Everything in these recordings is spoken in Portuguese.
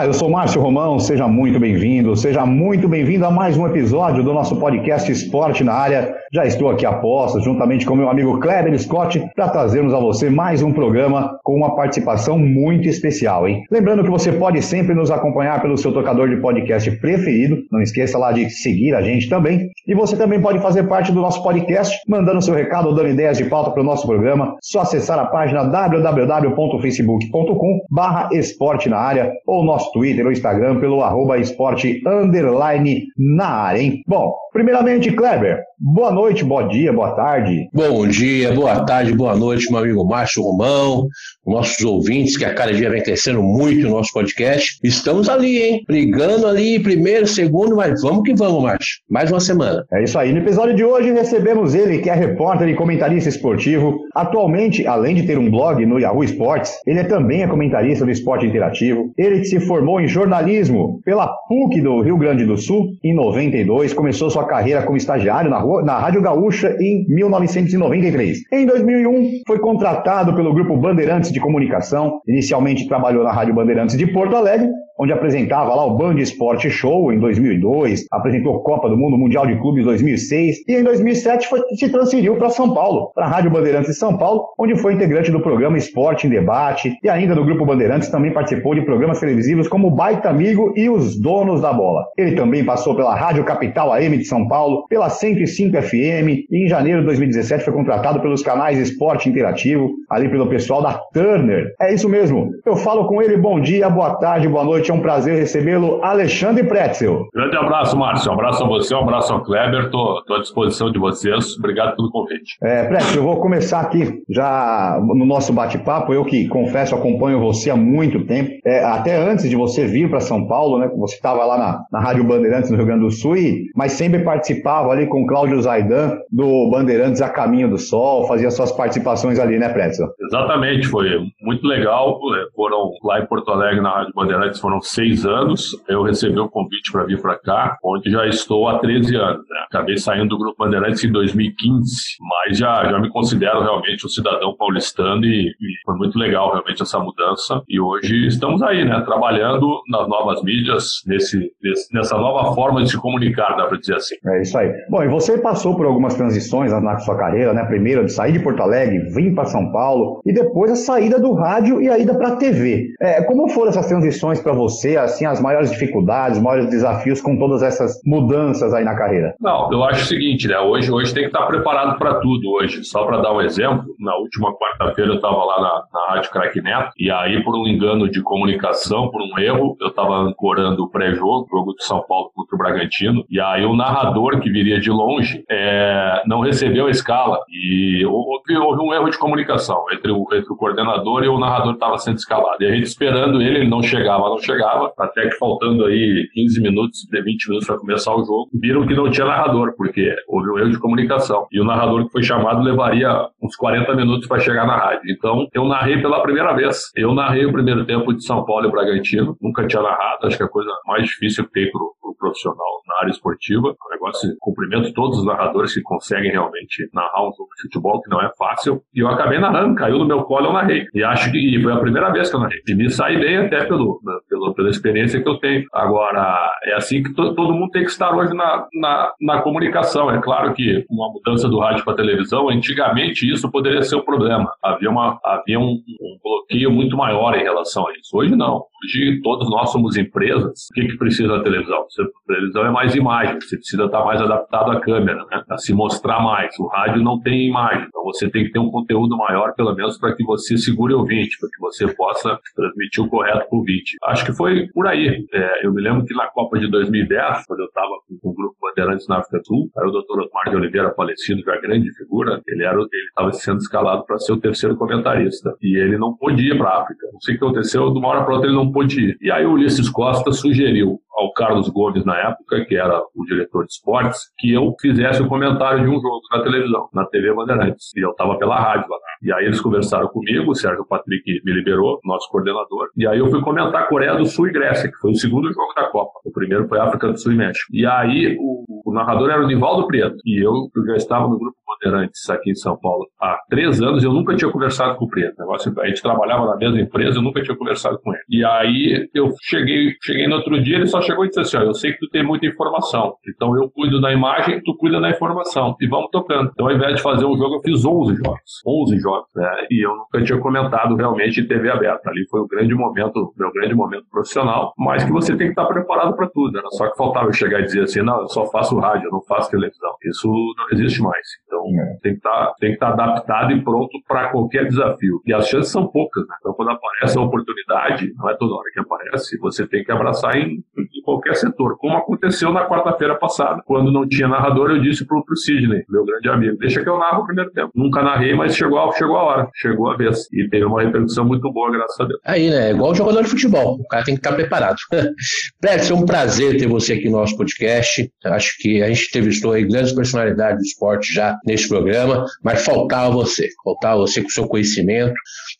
Olá, eu sou Márcio Romão, seja muito bem-vindo, seja muito bem-vindo a mais um episódio do nosso podcast Esporte na Área. Já estou aqui a posto, juntamente com meu amigo Kleber Scott, para trazermos a você mais um programa com uma participação muito especial, hein? Lembrando que você pode sempre nos acompanhar pelo seu tocador de podcast preferido, não esqueça lá de seguir a gente também. E você também pode fazer parte do nosso podcast, mandando seu recado ou dando ideias de pauta para o nosso programa. Só acessar a página www.facebook.com barra esporte na área ou nosso nosso Twitter ou Instagram pelo arroba esporte underline na área, hein? Bom, primeiramente, Kleber, boa noite, bom dia, boa tarde. Bom dia, boa tarde, boa noite, meu amigo Márcio Romão, nossos ouvintes, que a cada dia vem crescendo muito o nosso podcast. Estamos ali, hein? Brigando ali, primeiro, segundo, mas vamos que vamos, Márcio. Mais uma semana. É isso aí. No episódio de hoje recebemos ele, que é repórter e comentarista esportivo. Atualmente, além de ter um blog no Yahoo Sports, ele é também é comentarista do esporte interativo. Ele se formou em jornalismo pela PUC do Rio Grande do Sul em 92, começou sua carreira como estagiário na, rua, na Rádio Gaúcha em 1993. Em 2001, foi contratado pelo Grupo Bandeirantes de de comunicação. Inicialmente trabalhou na Rádio Bandeirantes de Porto Alegre, onde apresentava lá o Band Esporte Show em 2002, apresentou Copa do Mundo Mundial de Clubes em 2006 e em 2007 foi, se transferiu para São Paulo, para a Rádio Bandeirantes de São Paulo, onde foi integrante do programa Esporte em Debate e ainda do Grupo Bandeirantes também participou de programas televisivos como Baita Amigo e Os Donos da Bola. Ele também passou pela Rádio Capital AM de São Paulo, pela 105 FM e em janeiro de 2017 foi contratado pelos canais Esporte Interativo, ali pelo pessoal da Turner. É isso mesmo. Eu falo com ele, bom dia, boa tarde, boa noite, é um prazer recebê-lo, Alexandre Pretzel. Grande abraço, Márcio. Um abraço a você, um abraço ao Kleber. Estou à disposição de vocês. Obrigado pelo convite. É, Pretzel, eu vou começar aqui já no nosso bate-papo. Eu que confesso, acompanho você há muito tempo. É, até antes de você vir para São Paulo, né? Você estava lá na, na Rádio Bandeirantes no Rio Grande do Sul, e, mas sempre participava ali com Cláudio Zaidan do Bandeirantes a Caminho do Sol, fazia suas participações ali, né, Pretzel? Exatamente, foi muito legal. É, foram lá em Porto Alegre, na Rádio Bandeirantes, foram seis anos. Eu recebi o um convite para vir para cá, onde já estou há 13 anos. Né? Acabei saindo do Grupo Bandeirantes em 2015, mas já, já me considero realmente um cidadão paulistano e, e foi muito legal realmente essa mudança. E hoje estamos aí, né, trabalhando nas novas mídias, nesse, nesse nessa nova forma de se comunicar, dá para dizer assim. É isso aí. Bom, e você passou por algumas transições na sua carreira, né? Primeiro de sair de Porto Alegre, vir para São Paulo e depois a saída do rádio e a ida para a TV. É, como foram essas transições para você? assim, as maiores dificuldades, os maiores desafios com todas essas mudanças aí na carreira? Não, eu acho o seguinte, né? Hoje, hoje tem que estar preparado para tudo hoje. Só para dar um exemplo, na última quarta-feira eu estava lá na, na Rádio Crack Neto, e aí por um engano de comunicação, por um erro, eu estava ancorando o pré-jogo, jogo de São Paulo contra o Bragantino, e aí o narrador que viria de longe é, não recebeu a escala, e houve, houve, um erro de comunicação entre o, entre o coordenador e o narrador estava sendo escalado. E a gente esperando ele, ele não chegava, não chegava, até que faltando aí 15 minutos, 20 minutos para começar o jogo, viram que não tinha narrador, porque houve um erro de comunicação. E o narrador que foi chamado levaria uns 40 minutos para chegar na rádio. Então, eu narrei pela primeira vez. Eu narrei o primeiro tempo de São Paulo e Bragantino, nunca tinha narrado, acho que é a coisa mais difícil que tem pro, pro profissional na área esportiva. É um negócio, cumprimento todos os narradores que conseguem realmente narrar um jogo de futebol, que não é fácil. E eu acabei narrando, caiu no meu colo, eu narrei. E acho que foi a primeira vez que eu narrei. E me saí bem até pelo, pelo, pela experiência que eu tenho. Agora, é assim que to, todo mundo tem que estar hoje na, na, na, comunicação. É claro que uma mudança do rádio para televisão, antigamente isso poderia ser um problema. Havia, uma, havia um, um bloqueio muito maior em relação a isso. Hoje não. Hoje todos nós somos empresas. O que, que precisa da televisão? A televisão é mais imagem, você precisa estar mais adaptado à câmera, né? a se mostrar mais. O rádio não tem imagem, então você tem que ter um conteúdo maior, pelo menos, para que você segure o ouvinte, para que você possa transmitir o correto para o ouvinte. Acho que foi por aí. É, eu me lembro que na Copa de 2010, quando eu estava com o grupo Bandeirantes na África do Sul, era o doutor Osmar de Oliveira falecido, que a grande figura, ele estava sendo escalado para ser o terceiro comentarista. E ele não podia ir para a África. Não sei o que aconteceu, de uma hora para outra ele não pôde ir. E aí o Ulisses Costa sugeriu ao Carlos Gomes na época, que era o diretor de esportes, que eu fizesse o comentário de um jogo na televisão, na TV Bandeirantes. E eu estava pela rádio lá. E aí eles conversaram comigo, o Sérgio Patrick me liberou, nosso coordenador. E aí eu fui comentar Coreia do Sul e Grécia, que foi o segundo jogo da Copa. O primeiro foi África do Sul e México. E aí o, o narrador era o Nivaldo Preto. E eu, eu já estava no grupo Bandeirantes aqui em São Paulo há três anos, eu nunca tinha conversado com o Preto. A gente trabalhava na mesma empresa, eu nunca tinha conversado com ele. E aí eu cheguei, cheguei no outro dia, ele só chegou e disse assim: ó, eu sei que tu tem muita informação, então eu cuido da imagem, tu cuida da informação, e vamos tocando. Então, ao invés de fazer um jogo, eu fiz 11 jogos. 11 jogos, né? E eu nunca tinha comentado realmente em TV aberta. Ali foi o grande momento, meu grande momento profissional, mas que você tem que estar preparado para tudo. Era só que faltava eu chegar e dizer assim: não, eu só faço rádio, eu não faço televisão. Isso não existe mais. Então, é. tem que estar, tem que estar adaptado e pronto para qualquer desafio. E as chances são poucas, né? Então, quando aparece a oportunidade, não é toda hora que aparece, você tem que abraçar em, em qualquer setor. Como aconteceu na quarta-feira passada, quando não tinha narrador, eu disse pro, pro Sidney, meu grande amigo, deixa que eu narro o primeiro tempo. Nunca narrei, mas chegou, chegou a hora, chegou a vez. E teve uma repercussão muito boa, graças a Deus. Aí, né? Igual jogador de futebol. O cara tem que estar preparado. Beto, é um prazer ter você aqui no nosso podcast. Acho que a gente entrevistou aí grandes personalidades do esporte já nesse programa, mas faltava você. Faltava você com o seu conhecimento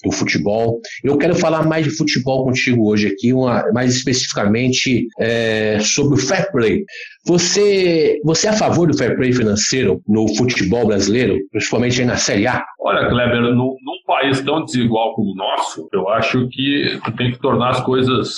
do futebol. Eu quero falar mais de futebol contigo hoje aqui, uma, mais especificamente é, sobre o fair play. Você, você é a favor do fair play financeiro no futebol brasileiro, principalmente na Série A? Olha, Kleber, no, num país tão desigual como o nosso, eu acho que tem que tornar as coisas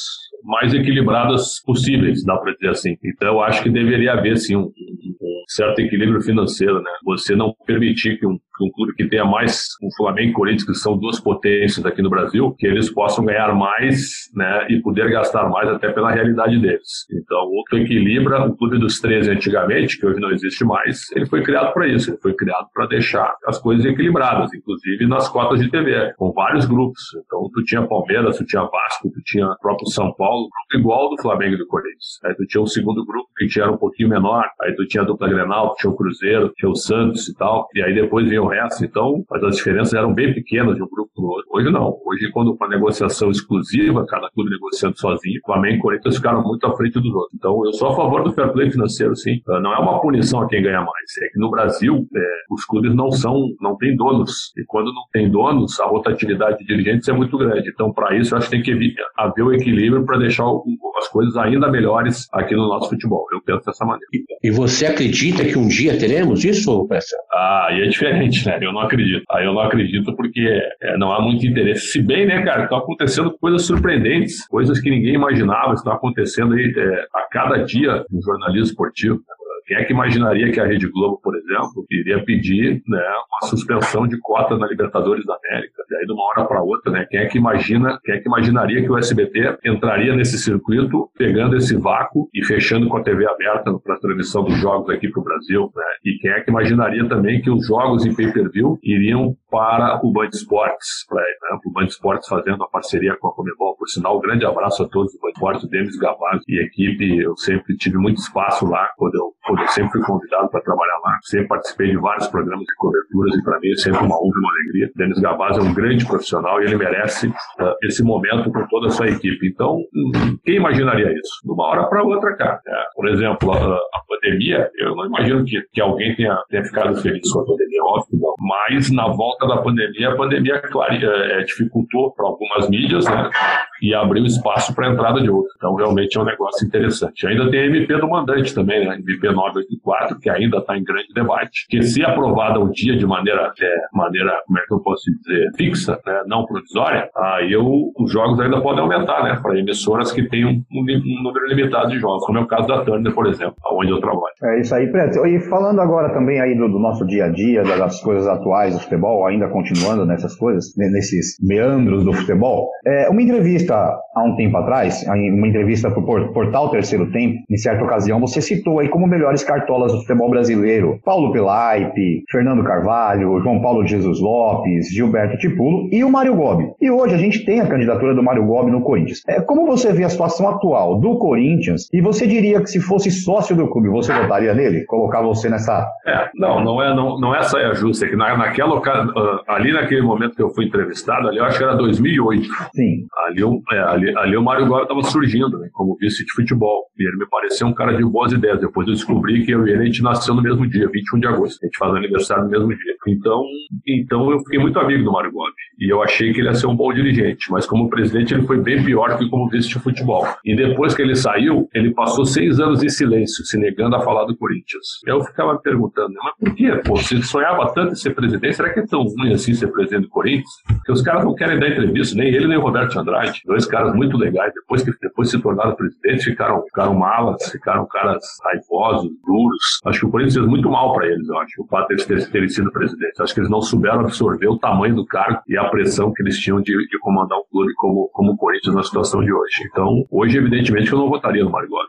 mais equilibradas possíveis, dá para dizer assim. Então, eu acho que deveria haver, sim, um, um certo equilíbrio financeiro, né? Você não permitir que um um clube que tenha mais o Flamengo e Corinthians, que são duas potências aqui no Brasil, que eles possam ganhar mais né, e poder gastar mais até pela realidade deles. Então, o que equilibra o Clube dos 13 antigamente, que hoje não existe mais, ele foi criado para isso, ele foi criado para deixar as coisas equilibradas, inclusive nas cotas de TV, com vários grupos. Então, tu tinha Palmeiras, tu tinha Vasco, tu tinha próprio São Paulo, grupo igual do Flamengo e do Corinthians. Aí tu tinha o segundo grupo, que tinha um pouquinho menor, aí tu tinha a dupla Grenal, tu tinha o Cruzeiro, tinha o Santos e tal, e aí depois vinha o resto, então, as diferenças eram bem pequenas de um grupo para o outro. Hoje não. Hoje, quando uma negociação exclusiva, cada clube negociando sozinho, Flamengo e Corinthians ficaram muito à frente dos outros. Então, eu sou a favor do fair play financeiro, sim. Ah, não é uma punição a quem ganha mais. É que no Brasil, é, os clubes não são, não têm donos. E quando não tem donos, a rotatividade de dirigentes é muito grande. Então, para isso, eu acho que tem que haver o equilíbrio para deixar as coisas ainda melhores aqui no nosso futebol. Eu penso dessa maneira. E você acredita que um dia teremos isso, Pressa? Ah, e é diferente, né? Eu não acredito. Aí eu não acredito porque é, não há muito interesse. Se bem, né, cara, estão acontecendo coisas surpreendentes, coisas que ninguém imaginava, estão acontecendo aí é, a cada dia no jornalismo esportivo. Quem é que imaginaria que a Rede Globo, por exemplo, iria pedir né, uma suspensão de cota na Libertadores da América? E aí, de uma hora para outra, né, quem é que imagina, quem é que imaginaria que o SBT entraria nesse circuito, pegando esse vácuo e fechando com a TV aberta para a transmissão dos jogos aqui para o Brasil? Né? E quem é que imaginaria também que os jogos em pay-per-view iriam para o Band Esportes, para né, o Band Esportes fazendo a parceria com a Comebol. Por sinal, um grande abraço a todos do Band Esportes, o Denis Gavazzi e equipe. Eu sempre tive muito espaço lá quando eu eu sempre fui convidado para trabalhar lá, sempre participei de vários programas de coberturas e para mim é sempre uma honra e uma alegria. Denis Gavaz é um grande profissional e ele merece uh, esse momento com toda a sua equipe. Então, hum, quem imaginaria isso? De uma hora para outra, cara. É, por exemplo, a, a, pandemia, eu não imagino que, que alguém tenha, tenha ficado feliz com a pandemia, óbvio, não. mas na volta da pandemia, a pandemia, é, é dificultou para algumas mídias, né? E abriu espaço para a entrada de outros. Então, realmente é um negócio interessante. Ainda tem a MP do mandante também, né? MP 984, que ainda está em grande debate, que se aprovada um dia de maneira, é, maneira como é que eu posso dizer, fixa, né, não provisória, aí eu, os jogos ainda podem aumentar, né, para emissoras que têm um, um, número limitado de jogos, como é o caso da Turner, por exemplo, onde eu trabalho. É isso aí, Preto. E falando agora também aí do, do nosso dia a dia, das coisas atuais do futebol, ainda continuando nessas coisas, nesses meandros do futebol, é, uma entrevista há um tempo atrás, uma entrevista para o portal Terceiro Tempo, em certa ocasião, você citou aí como melhores cartolas do futebol brasileiro Paulo Pelaipe, Fernando Carvalho, João Paulo Jesus Lopes, Gilberto Tipulo e o Mário Gobi. E hoje a gente tem a candidatura do Mário Gobi no Corinthians. É, como você vê a situação atual do Corinthians e você diria que se fosse sócio do clube, você votaria nele? Colocar você nessa. É, não, não é, não, não é saia justa. Que na, naquela, ah, ali naquele momento que eu fui entrevistado, ali eu acho que era 2008. Sim. Ali, é, ali, ali o Mário Gobi estava surgindo né, como vice de futebol. E ele me pareceu um cara de boas ideias. Depois eu descobri que eu e ele a gente nasceu no mesmo dia, 21 de agosto. A gente faz aniversário no mesmo dia. Então, então eu fiquei muito amigo do Mário Gobi. E eu achei que ele ia ser um bom dirigente. Mas como presidente, ele foi bem pior que como vice de futebol. E depois que ele saiu, ele passou seis anos em silêncio, se negando a falar do Corinthians. Eu ficava me perguntando, mas por quê? Pô, você sonhava tanto em ser presidente, será que é tão ruim assim ser presidente do Corinthians? Porque os caras não querem dar entrevista, nem ele nem o Roberto Andrade. Dois caras muito legais. Depois que depois se tornaram presidentes, ficaram, ficaram malas, ficaram caras raivosos, duros. Acho que o Corinthians fez muito mal para eles, eu acho, o fato de eles terem, terem sido presidentes. Acho que eles não souberam absorver o tamanho do cargo e a pressão que eles tinham de, de comandar um clube como, como o Corinthians na situação de hoje. Então, hoje, evidentemente, eu não votaria no Mário Gomes.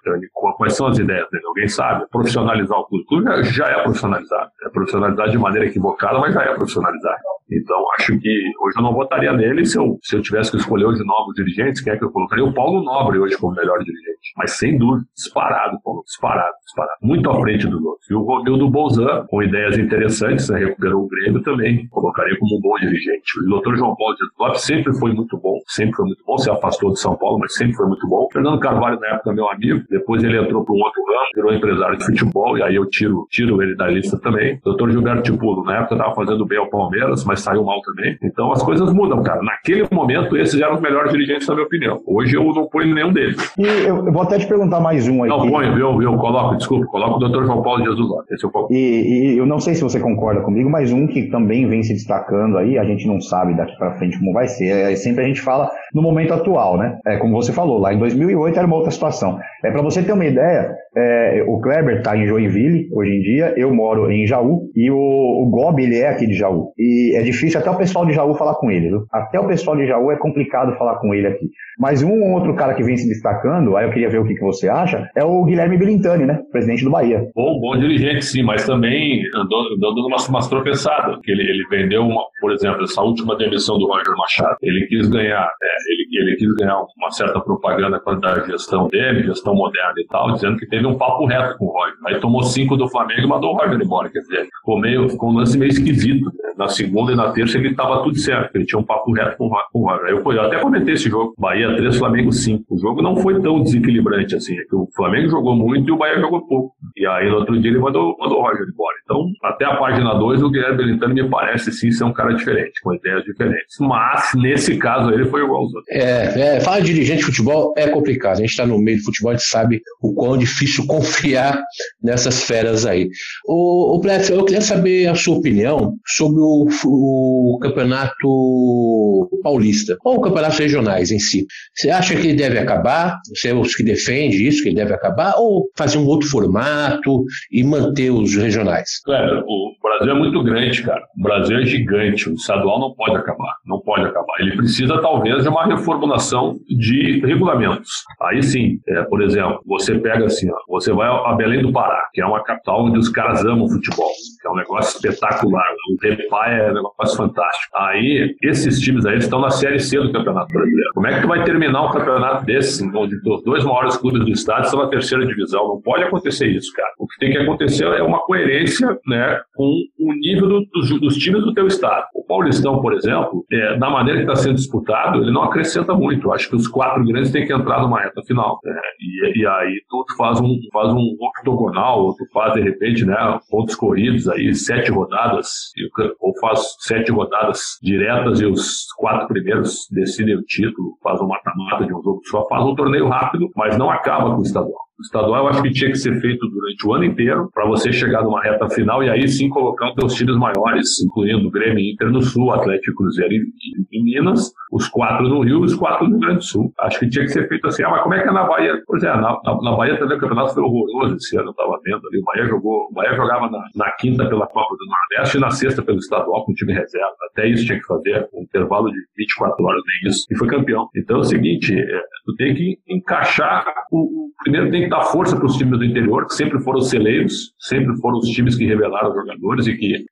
Quais são as ideias dele? Alguém sabe? Profissionalizar o clube. O clube já, já é profissionalizado. É profissionalizado de maneira equivocada, mas já é profissionalizado. Então, acho que hoje eu não votaria nele se eu, se eu tivesse que escolher hoje novos dirigentes. Quem é que eu colocaria? O Paulo Nobre hoje como melhor dirigente. Mas sem dúvida, disparado, Paulo. Disparado, disparado. Muito à frente dos outros. E o Romildo Bolzan, com ideias interessantes, né, recuperou o Grêmio também. Colocaria como um bom dirigente. O doutor João Paulo de Lopes sempre foi muito bom. Sempre foi muito bom. Se afastou de São Paulo, mas sempre foi muito bom. Fernando Carvalho, na época, meu amigo. Depois ele entrou para um outro ramo, virou empresário de futebol. E aí eu tiro, tiro ele da lista também. Doutor Gilberto Tipulo, na época, estava fazendo bem ao Palmeiras, mas saiu mal também. Então as coisas mudam, cara. Naquele momento, esses eram os melhores dirigentes, na minha opinião. Hoje eu não ponho nenhum deles. E eu vou até te perguntar mais um aí. Não, ponho, viu, viu? Coloco, desculpa, coloco o doutor João Paulo Jesus lá. Esse é o e, e eu não sei se você concorda comigo, mas um que também vem se destacando aí, a gente não sabe daqui para frente como vai ser. É, sempre a gente fala no momento atual, né? É como você falou, lá em 2008 era uma outra situação. É para você ter uma ideia, é, o Kleber está em Joinville hoje em dia, eu moro em Jaú e o, o Gob ele é aqui de Jaú e é difícil até o pessoal de Jaú falar com ele, viu? Até o pessoal de Jaú é complicado falar com ele aqui. Mas um outro cara que vem se destacando, aí eu queria ver o que, que você acha, é o Guilherme Bilintani, né? Presidente do Bahia. Bom, bom dirigente, sim, mas também andou dando umas, umas tropeçadas. Ele, ele vendeu, uma, por exemplo, essa última demissão do Roger Machado. Ele quis ganhar, é, ele, ele quis ganhar uma certa propaganda quanto à gestão dele, gestão moderna e tal, dizendo que teve um papo reto com o Roger. Aí tomou cinco do Flamengo e mandou o Roger embora. Quer dizer, ficou, meio, ficou um lance meio esquisito. Né? Na segunda e na terça ele estava tudo certo, ele tinha um papo reto com, o Roger. Eu, eu até comentei esse jogo. Bahia 3, Flamengo 5. O jogo não foi tão desequilibrante assim. É que o Flamengo jogou muito e o Bahia jogou pouco. E aí no outro dia ele mandou, mandou o Roger embora. Então, até a página 2, o Guilherme Belintani me parece sim ser um cara diferente, com ideias diferentes. Mas, nesse caso, ele foi igual aos outros. É, é falar de dirigente de futebol é complicado. A gente está no meio do futebol, a gente sabe o quão difícil confiar nessas feras aí. O, o Bleff, eu queria saber a sua opinião sobre o, o campeonato paulista, ou campeonatos regionais em si. Você acha que ele deve acabar? Você é os que defende isso, que ele deve acabar? Ou fazer um outro formato e manter os regionais? É, o Brasil é muito grande, cara. O Brasil é gigante. O estadual não pode acabar. Não pode acabar. Ele precisa, talvez, de uma reformulação de regulamentos. Aí sim, é, por exemplo, você pega assim, ó, você vai a Belém do Pará, que é uma capital onde os caras amam futebol, um negócio espetacular. O Repá é um negócio fantástico. Aí, esses times aí estão na Série C do Campeonato Brasileiro. Como é que tu vai terminar um campeonato desse, onde os dois maiores clubes do estado estão na terceira divisão? Não pode acontecer isso, cara. O que tem que acontecer é uma coerência né, com o nível do, dos, dos, times do teu estado. O Paulistão, por exemplo, é, da maneira que está sendo disputado, ele não acrescenta muito. Acho que os quatro grandes têm que entrar numa reta final. Né? E, e, aí tu faz um, faz um octogonal, ou tu faz, de repente, né, pontos corridos aí, sete rodadas, ou faz sete rodadas diretas e os quatro primeiros decidem o título, faz um mata-mata de um jogo só, faz um torneio rápido, mas não acaba com o estadual. O estadual eu acho que tinha que ser feito durante o ano inteiro, para você chegar numa reta final e aí sim colocar os seus times maiores, incluindo o Grêmio Inter no Sul, Atlético Cruzeiro em Minas, os quatro no Rio e os quatro no Grande Sul. Acho que tinha que ser feito assim. Ah, mas como é que é na Bahia? Pois é, na, na, na Bahia também o campeonato foi horroroso esse ano, eu estava vendo ali. O Bahia, jogou, o Bahia jogava na, na, quinta pela Copa do Nordeste e na sexta pelo estadual com time reserva. Até isso tinha que fazer, um intervalo de 24 horas, nem isso. E foi campeão. Então é o seguinte, é, tu tem que encaixar o, o primeiro tem que dar força para os times do interior, que sempre foram celeiros, sempre foram os times que revelaram jogadores e que,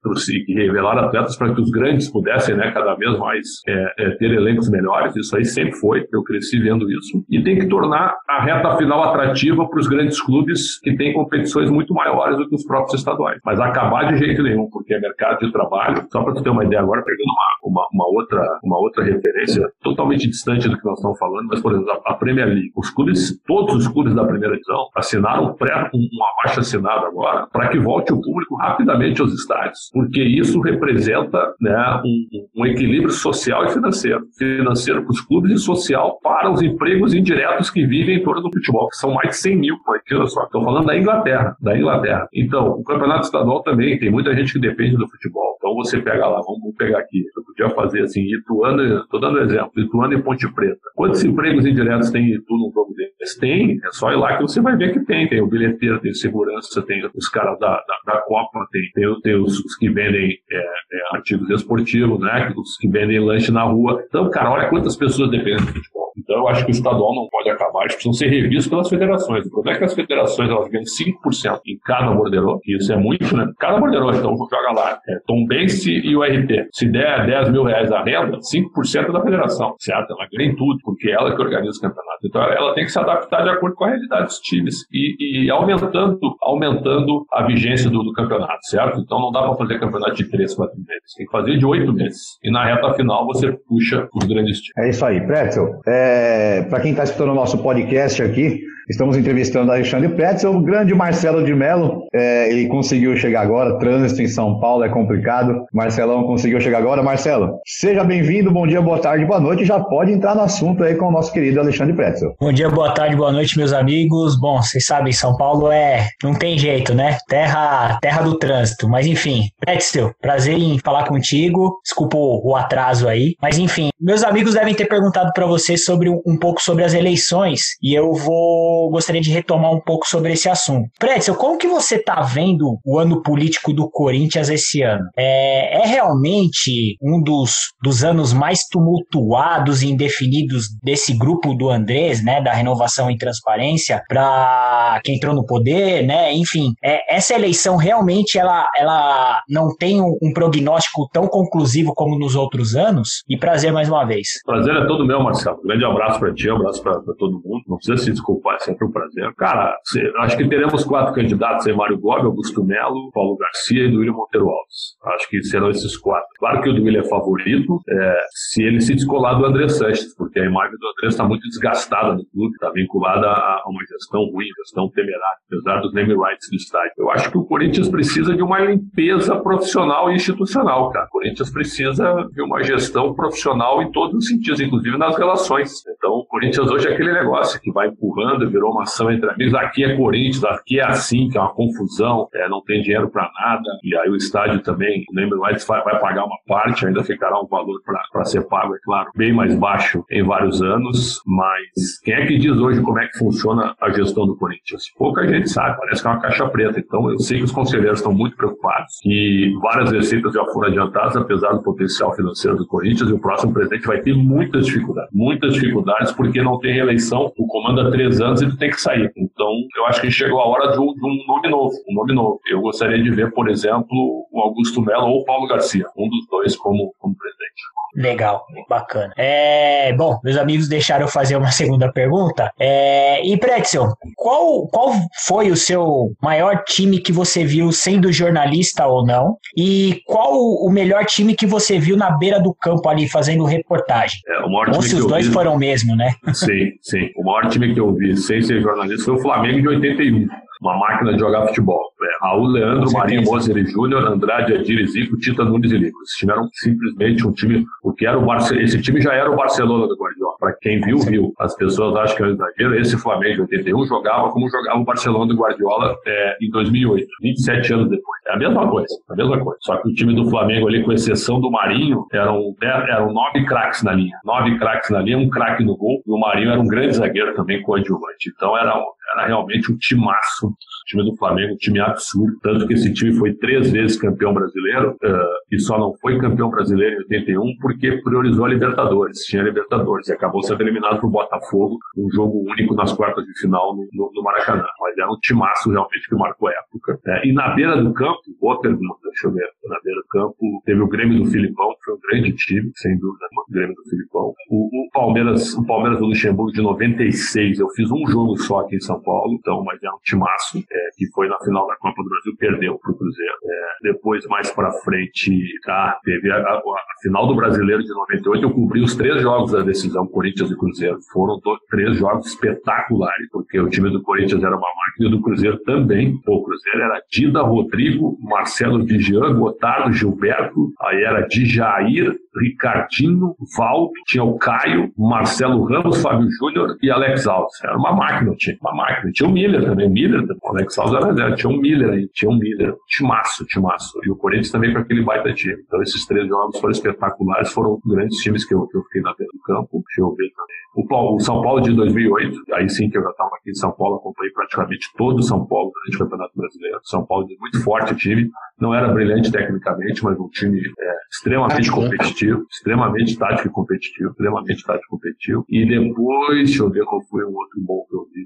que revelaram atletas para que os grandes pudessem, né, cada vez mais é, é, ter elencos melhores. Isso aí sempre foi, eu cresci vendo isso. E tem que tornar a reta final atrativa para os grandes clubes que têm competições muito maiores do que os próprios estaduais. Mas acabar de jeito nenhum, porque é mercado de trabalho. Só para tu ter uma ideia agora, pegando uma, uma, uma, outra, uma outra referência totalmente distante do que nós estamos falando, mas, por exemplo, a Premier League. Os clubes, todos os clubes da primeira divisão assinaram pré, uma baixa assinada agora para que volte o público rapidamente aos estádios, porque isso representa né, um, um equilíbrio social e financeiro. Financeiro para os clubes e social para os empregos indiretos que vivem em torno do futebol, que são mais de 100 mil. Olha só, estou falando da Inglaterra, da Inglaterra. Então, o campeonato estadual também tem muita gente que depende do futebol. Então você pega lá, vamos pegar aqui, eu podia fazer assim, Ituano, estou dando exemplo, Ituano e Ponte Preta. Quantos empregos indiretos tem Itu num jogo deles? Tem, é só ir lá que você vai ver que tem. Tem o bilheteiro, tem segurança, tem os caras da, da, da, Copa, tem, tem, tem os, os, que vendem é, é, artigos esportivos, né? Os que vendem lanche na rua. Então, cara, olha quantas pessoas dependem do futebol. Então, eu acho que o estadual não pode acabar, eles precisam ser revistos pelas federações. O problema é que as federações elas ganham 5% em cada borderô, e isso é muito, né? Cada borderô, então, joga lá, é Tom Bense e o RT. Se der 10 mil reais a renda, 5% é da federação, certo? Ela ganha em tudo, porque é ela que organiza o campeonato. Então, ela tem que se adaptar de acordo com a realidade dos times e, e aumentando, aumentando a vigência do, do, campeonato, certo? Então, não dá para fazer campeonato de 3, 4 meses. Tem que fazer de 8 meses. E na reta final, você puxa os grandes times. É isso aí. Pretzel, é, para quem está escutando o nosso podcast aqui, Estamos entrevistando Alexandre Pretzel, o grande Marcelo de Mello. É, ele conseguiu chegar agora, trânsito em São Paulo é complicado. Marcelão conseguiu chegar agora. Marcelo, seja bem-vindo, bom dia, boa tarde, boa noite. Já pode entrar no assunto aí com o nosso querido Alexandre Pretzel. Bom dia, boa tarde, boa noite, meus amigos. Bom, vocês sabem, São Paulo é. Não tem jeito, né? Terra, terra do trânsito. Mas enfim, Pretzel, prazer em falar contigo. Desculpa o, atraso aí. Mas enfim, meus amigos devem ter perguntado para você sobre um pouco sobre as eleições e eu vou gostaria de retomar um pouco sobre esse assunto. Pretzel, como que você está vendo o ano político do Corinthians esse ano? É, é realmente um dos, dos anos mais tumultuados e indefinidos desse grupo do Andrés, né, da renovação e transparência, para quem entrou no poder, né? Enfim, é, essa eleição realmente ela, ela não tem um, um prognóstico tão conclusivo como nos outros anos? E prazer mais uma vez. Prazer é todo meu, Marcelo. Abraço para ti, um abraço para todo mundo. Não precisa se desculpar, é sempre um prazer. Cara, acho que teremos quatro candidatos aí, Mário Gobi, Augusto Melo, Paulo Garcia e Duílio Monteiro Alves. Acho que serão esses quatro. Claro que o Duílio é favorito, é, se ele se descolar do André Sanches, porque a imagem do André está muito desgastada no clube, está vinculada a uma gestão ruim, gestão temerária, apesar dos name rights do estádio. Eu acho que o Corinthians precisa de uma limpeza profissional e institucional, cara. O Corinthians precisa de uma gestão profissional em todos os sentidos, inclusive nas relações. Então, o Corinthians hoje é aquele negócio que vai empurrando, virou uma ação entre amigos. Aqui é Corinthians, aqui é assim, que é uma confusão, é, não tem dinheiro para nada. E aí o estádio também, o White vai, vai pagar uma parte, ainda ficará um valor para ser pago, é claro, bem mais baixo em vários anos. Mas quem é que diz hoje como é que funciona a gestão do Corinthians? Pouca gente sabe, parece que é uma caixa preta. Então eu sei que os conselheiros estão muito preocupados e várias receitas já foram adiantadas, apesar do potencial financeiro do Corinthians. E o próximo presidente vai ter muitas dificuldades, muitas dificuldades, porque não tem reeleição. O comando há três anos ele tem que sair. Então, eu acho que chegou a hora de um, de um nome novo, um nome novo. Eu gostaria de ver, por exemplo, o Augusto Melo ou o Paulo Garcia, um dos dois como, como presidente. Legal, bacana. É, bom, meus amigos deixaram eu fazer uma segunda pergunta. É, e Pretzel, qual, qual foi o seu maior time que você viu sendo jornalista ou não? E qual o melhor time que você viu na beira do campo ali fazendo reportagem? É, ou se os dois vi... foram mesmo, né? Sim, sim. O maior time que eu vi sem ser jornalista foi o Flamengo de 81 uma máquina de jogar futebol. É, Raul, Leandro, Marinho, Moser e Júnior, Andrade, Adir e Zico, Tita, Nunes e Lico. Esse time era simplesmente um time, o que era o Barcelona, esse time já era o Barcelona do Guardiola. Para quem viu, viu. As pessoas acham que é um exagero. Esse Flamengo de 81 jogava como jogava o Barcelona do Guardiola é, em 2008, 27 anos depois. É a mesma coisa, a mesma coisa. Só que o time do Flamengo ali, com exceção do Marinho, eram, eram nove craques na linha. Nove craques na linha, um craque no gol. E o Marinho era um grande zagueiro também coadjuvante. Então era, era realmente um timaço. O time do Flamengo, um time absurdo. Tanto que esse time foi três vezes campeão brasileiro uh, e só não foi campeão brasileiro em 81 porque priorizou a Libertadores. Tinha a Libertadores e acabou sendo eliminado por Botafogo, um jogo único nas quartas de final no, no, no Maracanã. Mas era um timaço realmente que marcou a época. É, e na beira do campo, boa pergunta, deixa eu ver. Na beira do campo, teve o Grêmio do Filipão, que foi um grande time, sem dúvida, o Grêmio do Filipão. O, o, Palmeiras, o Palmeiras do Luxemburgo de 96, eu fiz um jogo só aqui em São Paulo, então, mas era um timaço, é, que foi na final da Copa do Brasil, perdeu pro Cruzeiro. É, depois, mais pra frente, tá, teve a, a, a, final do Brasileiro de 98, eu cobri os três jogos da decisão, Corinthians e Cruzeiro. Foram dois, três jogos espetaculares, porque o time do Corinthians era uma máquina e o do Cruzeiro também. O Cruzeiro era Dida, Rodrigo, Marcelo Vigian, Gotardo, Gilberto, aí era Dijair, Ricardinho, Valdo, tinha o Caio, Marcelo Ramos, Fábio Júnior e Alex Alves. Era uma máquina, tinha uma máquina. Tinha o Miller também, Miller, o Alex Alves era tinha o Miller aí, tinha o Miller, timaço, timaço. E o Corinthians também com aquele baita time. Então esses três jogos foram espetaculares, foram grandes times que eu, que eu fiquei na beira do campo. Deixa eu também. O, o São Paulo de 2008, aí sim que eu já estava aqui em São Paulo, acompanhei praticamente todo o São Paulo durante o Campeonato Brasileiro. São Paulo muito forte time, não era brilhante tecnicamente, mas um time é, extremamente tático, né? competitivo, extremamente tático e competitivo, extremamente tático e competitivo. E depois, deixa eu ver qual foi o outro bom que eu vi.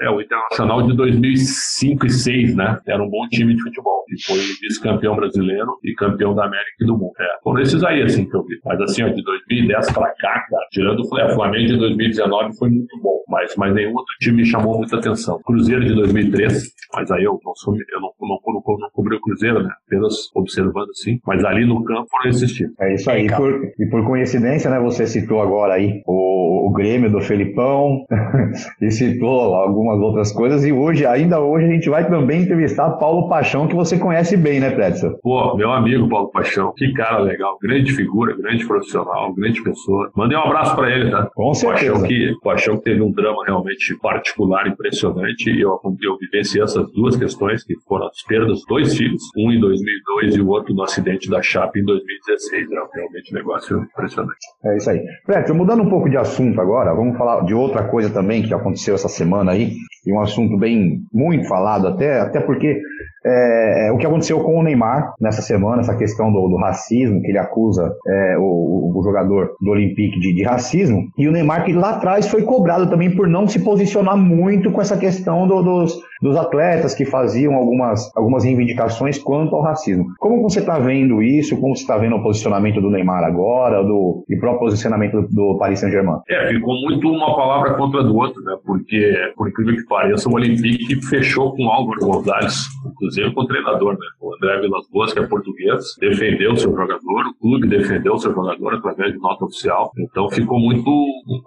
É, o Internacional de 2005 e 2006, né? Era um bom time de futebol. E foi vice-campeão brasileiro e campeão da América e do mundo. É, foram esses aí, assim, que eu vi. Mas assim, ó, de 2010 pra cá, cara, tirando o Flamengo de 2019 foi muito bom. Mas, mas nenhum outro time me chamou muita atenção. Cruzeiro de 2003, mas aí eu não sou, eu não, não, não, não, cobri o Cruzeiro, né? Apenas observando assim. Mas ali no campo foram esses times. É isso aí. Por, e por coincidência, né? Você citou agora aí o, o Grêmio do Felipão e citou algumas outras coisas. E hoje, ainda hoje, a gente vai também entrevistar Paulo Paixão, que você conhece bem, né, Pretzel? Pô, meu amigo Paulo Paixão. Que cara legal. Grande figura, grande profissional, grande pessoa. Mandei um abraço para ele, tá? Com certeza. Paixão que, Paixão que teve um drama realmente particular, impressionante. E eu, eu vivenciei essas duas questões, que foram as perdas dos dois filhos, um em 2002 e o outro no acidente da Chape em 2016. É realmente um negócio impressionante. É isso aí. Preto, mudando um pouco de assunto agora, vamos falar de outra coisa também que aconteceu essa semana aí, e um assunto bem muito falado até, até porque é, é, o que aconteceu com o Neymar nessa semana, essa questão do, do racismo, que ele acusa é, o, o, jogador do Olympique de, de, racismo, e o Neymar que lá atrás foi cobrado também por não se posicionar muito com essa questão do, dos, dos atletas que faziam algumas, algumas reivindicações quanto ao racismo. Como você está vendo isso? Como você está vendo o posicionamento do Neymar agora, do, e próprio posicionamento do, Paris Saint-Germain? É, ficou muito uma palavra contra do outro, né? Porque, por incrível que pareça, o Olympique fechou com Álvaro Gonzalez, inclusive inclusive com o treinador, né? O André Vilas Boas, que é português, defendeu o seu jogador, o clube defendeu o seu jogador através de nota oficial. Então ficou muito,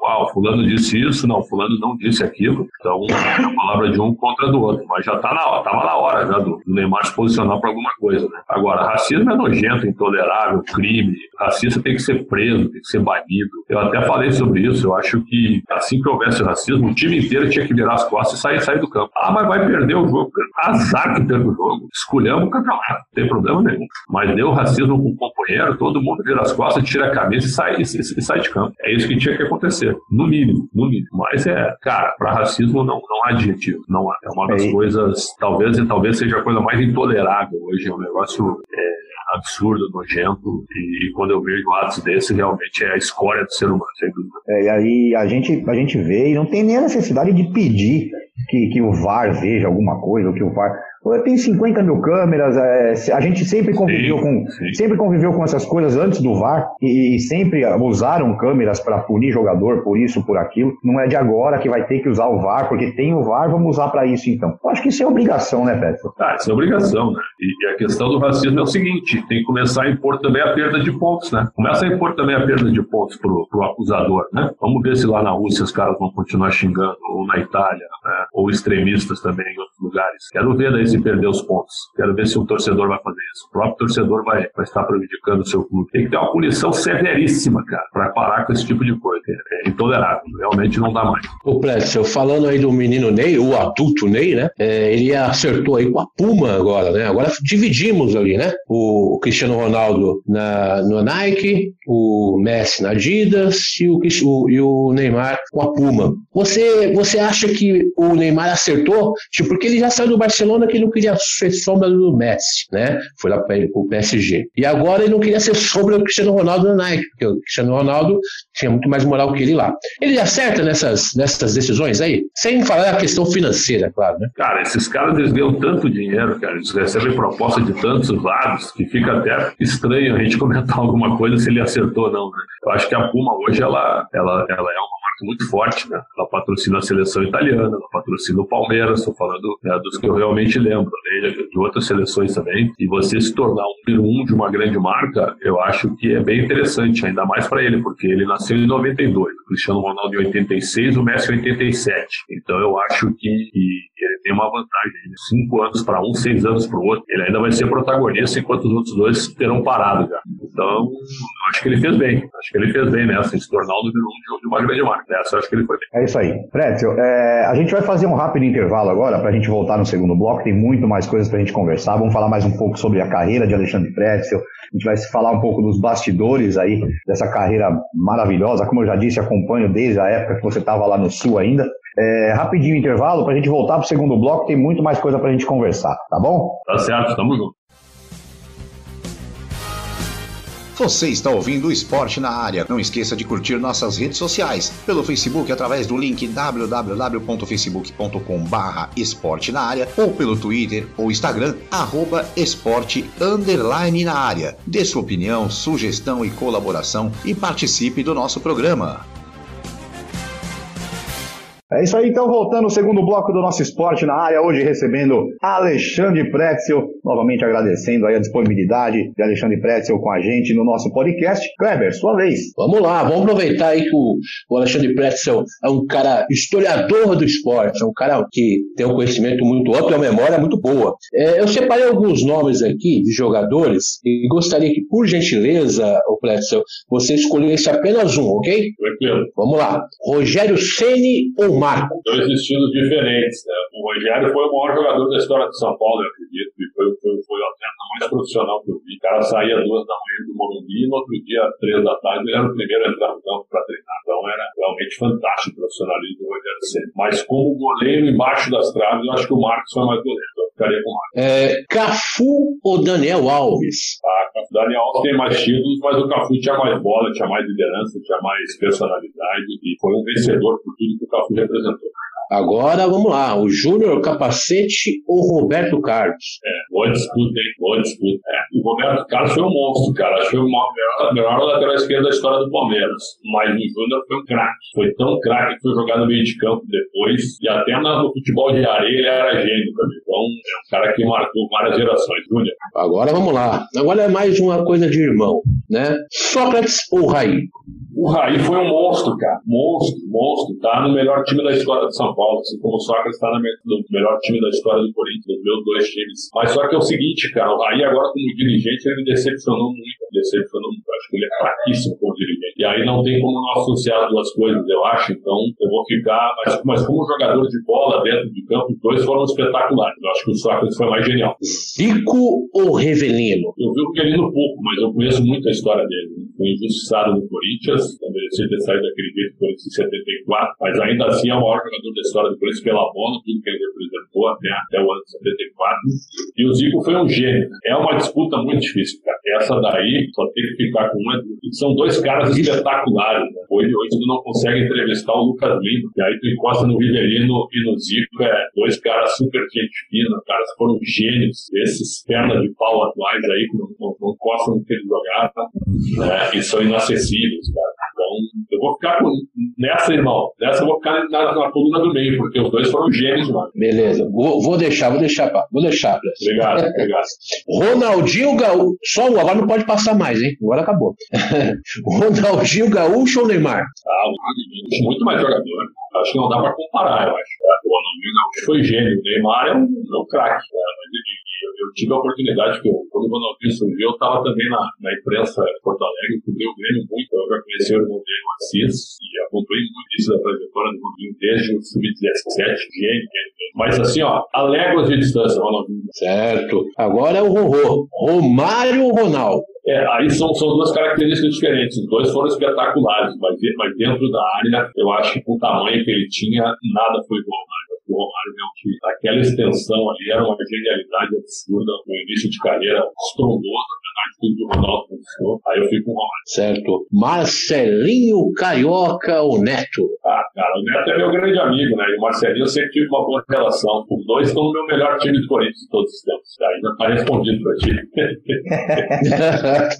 uau, fulano disse isso, não, fulano não disse aquilo. Então, é a palavra de um contra do outro. Mas já tá na hora, tava na hora já do, Neymar se posicionar para alguma coisa, né? Agora, racismo é nojento, intolerável, crime. Racista tem que ser preso, tem que ser banido. Eu até falei sobre isso, eu acho que assim que houvesse racismo, o time inteiro tinha que virar as costas e sair, sair do campo. Ah, mas vai perder o jogo. Azar que perde o jogo. Escolhemos o campeonato, não tem problema nenhum. Mas deu racismo com o companheiro, todo mundo vira as costas, tira a camisa e sai, e, e sai de campo. É isso que tinha que acontecer, no mínimo, no mínimo. Mas é, cara, para racismo não, não há adjetivo, não há. É uma das é. coisas, talvez e talvez seja a coisa mais intolerável hoje, é um negócio é, absurdo, nojento, e, e, quando eu vejo atos desse, realmente é a escória do ser humano, sem dúvida. É, e aí a gente, a gente vê e não tem nem a necessidade de pedir que, que o VAR veja alguma coisa, ou que o VAR tem 50 mil câmeras, é, a gente sempre conviveu, sim, com, sim. sempre conviveu com essas coisas antes do VAR e, e sempre usaram câmeras para punir jogador por isso, por aquilo. Não é de agora que vai ter que usar o VAR, porque tem o VAR, vamos usar para isso então. Eu acho que isso é obrigação, né, Petro? Ah, isso é obrigação, né? E, a questão do racismo é o seguinte: tem que começar a impor também a perda de pontos, né? Começa a impor também a perda de pontos pro, pro acusador, né? Vamos ver se lá na Rússia os caras vão continuar xingando, ou na Itália, né? ou extremistas também lugares. Quero ver daí se perder os pontos. Quero ver se o torcedor vai fazer isso. O próprio torcedor vai, vai estar prejudicando o seu clube. Tem que ter uma punição severíssima, cara, para parar com esse tipo de coisa. É, é intolerável. Realmente não dá mais. O Prédio, falando aí do menino Ney, o adulto Ney, né? É, ele acertou aí com a Puma agora, né? Agora dividimos ali, né? O Cristiano Ronaldo na, no Nike, o Messi na Adidas e o, o, e o Neymar com a Puma. Você, você acha que o Neymar acertou? Tipo, porque ele já saiu do Barcelona que ele não queria ser sombra do Messi, né? Foi lá para o PSG. E agora ele não queria ser sombra do Cristiano Ronaldo na Nike, porque o Cristiano Ronaldo tinha muito mais moral que ele lá. Ele acerta nessas, nessas decisões aí? Sem falar a questão financeira, claro, né? Cara, esses caras eles ganham tanto dinheiro, cara, eles recebem proposta de tantos lados que fica até estranho a gente comentar alguma coisa se ele acertou ou não, né? Eu acho que a Puma hoje ela, ela, ela é uma muito forte, né? Ela patrocina a seleção italiana, ela patrocina o Palmeiras, estou falando né, dos que eu realmente lembro, né? de outras seleções também. E você se tornar um número um de uma grande marca, eu acho que é bem interessante, ainda mais para ele, porque ele nasceu em 92, o Cristiano Ronaldo em 86, o Messi em 87. Então eu acho que, que ele tem uma vantagem de cinco anos para um, seis anos para o outro. Ele ainda vai ser protagonista enquanto os outros dois terão parado já. Então, acho que ele fez bem. Acho que ele fez bem nessa, se tornar o número um de uma grande marca. Essa acho que ele foi bem. É isso aí. Pretzel, é, a gente vai fazer um rápido intervalo agora para a gente voltar no segundo bloco. Tem muito mais coisas para a gente conversar. Vamos falar mais um pouco sobre a carreira de Alexandre Pretzel. A gente vai falar um pouco dos bastidores aí dessa carreira maravilhosa. Como eu já disse, acompanho desde a época que você estava lá no Sul ainda. É, rapidinho intervalo para a gente voltar para o segundo bloco. Tem muito mais coisa para a gente conversar, tá bom? Tá certo, tamo junto. Você está ouvindo o Esporte na Área. Não esqueça de curtir nossas redes sociais. Pelo Facebook, através do link www.facebook.com.br esporte na área ou pelo Twitter ou Instagram, arroba esporte underline na área. Dê sua opinião, sugestão e colaboração e participe do nosso programa. É isso aí, então, voltando ao segundo bloco do nosso esporte na área, hoje recebendo Alexandre Pretzel, novamente agradecendo aí a disponibilidade de Alexandre Pretzel com a gente no nosso podcast. Kleber, sua vez. Vamos lá, vamos aproveitar aí que o, o Alexandre Pretzel é um cara historiador do esporte, é um cara que tem um conhecimento muito amplo e uma memória muito boa. É, eu separei alguns nomes aqui de jogadores e gostaria que, por gentileza, o Pretzel, você escolhesse apenas um, ok? Tranquilo. Vamos lá. Rogério Ceni ou Marco. Dois estilos diferentes, né? O Rogério foi o maior jogador da história de São Paulo, eu acredito, e foi, foi, foi o atleta mais profissional que eu vi. O cara saía duas da manhã do Morumbi e no outro dia, três da tarde, ele era o primeiro a entrar no campo para treinar. Então era realmente fantástico o profissionalismo do Rogério Ceni. Mas como goleiro embaixo das traves, eu acho que o Marcos foi mais goleiro. Então eu ficaria com o Marcos. É, Cafu ou Daniel Alves? Ah, o Daniel Alves tem mais títulos, mas o Cafu tinha mais bola, tinha mais liderança, tinha mais personalidade e foi um vencedor por tudo que o Cafu representou. Agora vamos lá, o Júnior Capacete ou Roberto Carlos? É, boa disputa, hein? Boa disputa. É, o Roberto Carlos foi um monstro, cara. Acho que foi o melhor, melhor lateral esquerdo da história do Palmeiras. Mas o Júnior foi um craque. Foi tão craque que foi jogado no meio de campo depois. E até no futebol de areia ele era gênio também. Então, é um cara que marcou várias gerações. Júnior. Agora vamos lá. Agora é mais uma coisa de irmão, né? Sócrates ou Raí? O Raí foi um monstro, cara. Monstro, monstro. Tá no melhor time da história de São Paulo. Assim como o Sócrates está no melhor time da história do Corinthians, nos meus dois times. Mas só que é o seguinte, cara. O Raí agora como dirigente, ele me decepcionou muito. Decepcionou muito. Acho que ele é fraquíssimo como dirigente. E aí não tem como não associar as duas coisas, eu acho. Então eu vou ficar. Mas, mas como jogador de bola dentro de campo, os dois foram espetaculares. Eu acho que o Sócrates foi mais genial. Zico ou Revelino? Eu vi o Revelino pouco, mas eu conheço muito a história dele. Foi injustiçado no Corinthians, merecia ter saído daquele jeito em 74, mas ainda assim é o maior jogador da história do Corinthians pela bola, tudo que ele representou até, até o ano de 74. E o Zico foi um gênio. É uma disputa muito difícil, cara. Essa daí só tem que ficar com uma. São dois caras espetaculares. Né? Hoje, hoje tu não consegue entrevistar o Lucas Lima, e aí tu encosta no Riverino e no Zico. É dois caras super gente fina, caras foram gênios. Esses pernas de pau atuais aí que não, não, não gostam do que eles jogaram, né? e são inacessíveis, cara. Eu vou ficar com, nessa, irmão. Nessa eu vou ficar na, na coluna do meio, porque os dois foram gênios, mano. Beleza, vou, vou deixar, vou deixar, pá. vou deixar. Pra... Obrigado, obrigado. Ronaldinho Gaúcho, só um, agora não pode passar mais, hein? Agora acabou. Ronaldinho Gaúcho ou Neymar? Ah, o Ronaldinho, muito mais jogador. acho que não dá para comparar, eu acho. O Ronaldinho Gaúcho foi gênio, o Neymar é um, é um craque, né? mas eu, tive a oportunidade, eu, quando o Ronaldinho surgiu, eu estava também na, na imprensa de Porto Alegre, cobri o Grêmio muito, eu já conheci o Ronaldinho Assis e acompanhei muito isso da trajetória do Ronaldinho desde o Sub-17, gênio, mas assim, ó, a léguas de distância, Ronaldinho. Certo. Agora é o Rorô. Romário Ronaldo? É, aí são, são duas características diferentes. Os dois foram espetaculares, mas, mas dentro da área, eu acho que com o tamanho que ele tinha, nada foi igual o aquela extensão ali era uma genialidade absurda, no início de carreira estrondosa, tudo que o Ronaldo conquistou. Aí eu fico com o. Certo. Marcelinho Carioca ou Neto? Ah, cara, o Neto é meu grande amigo, né? E o Marcelinho eu sempre tive uma boa relação. Os dois estão no meu melhor time de Corinthians de todos os tempos. Aí já tá respondido pra ti.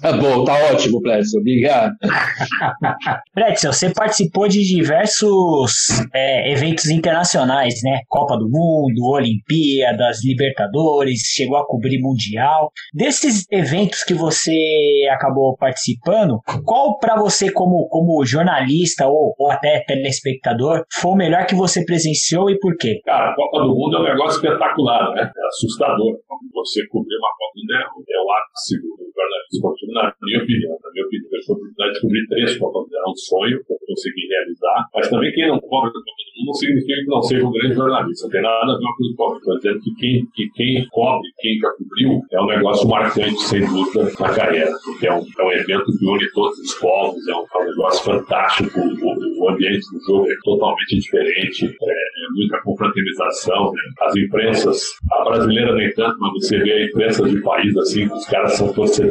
tá bom, tá ótimo, Pretzel. Obrigado. Pretzel, você participou de diversos é, eventos internacionais, né? Copa do Mundo, Olimpíadas, Libertadores, chegou a cobrir Mundial. Desses eventos que você acabou participando, qual para você como, como jornalista ou, ou até telespectador foi o melhor que você presenciou e por quê? Cara, a Copa do Mundo é um negócio espetacular, né? É assustador. Você cobrir uma Copa do Mundo é o ápice do jornalismo esportivo, na minha opinião. Na minha opinião, eu tive a oportunidade de cobrir três Copas do Mundo. É um sonho que eu consegui realizar. Mas também quem não cobre Copa do Mundo não significa que não seja um grande jornalista. Não tem nada a ver com o cobre. Estou que quem, que quem cobre, quem já cobriu, é um negócio marcante, sem dúvida, na carreira. Porque é um, é um evento que une todos os povos, é um, é um negócio fantástico. O, o, ambiente do jogo é totalmente diferente. É, é muita confraternização. Né? As imprensas, a brasileira nem tanto, mas você vê a imprensa de país assim, os caras são torcedores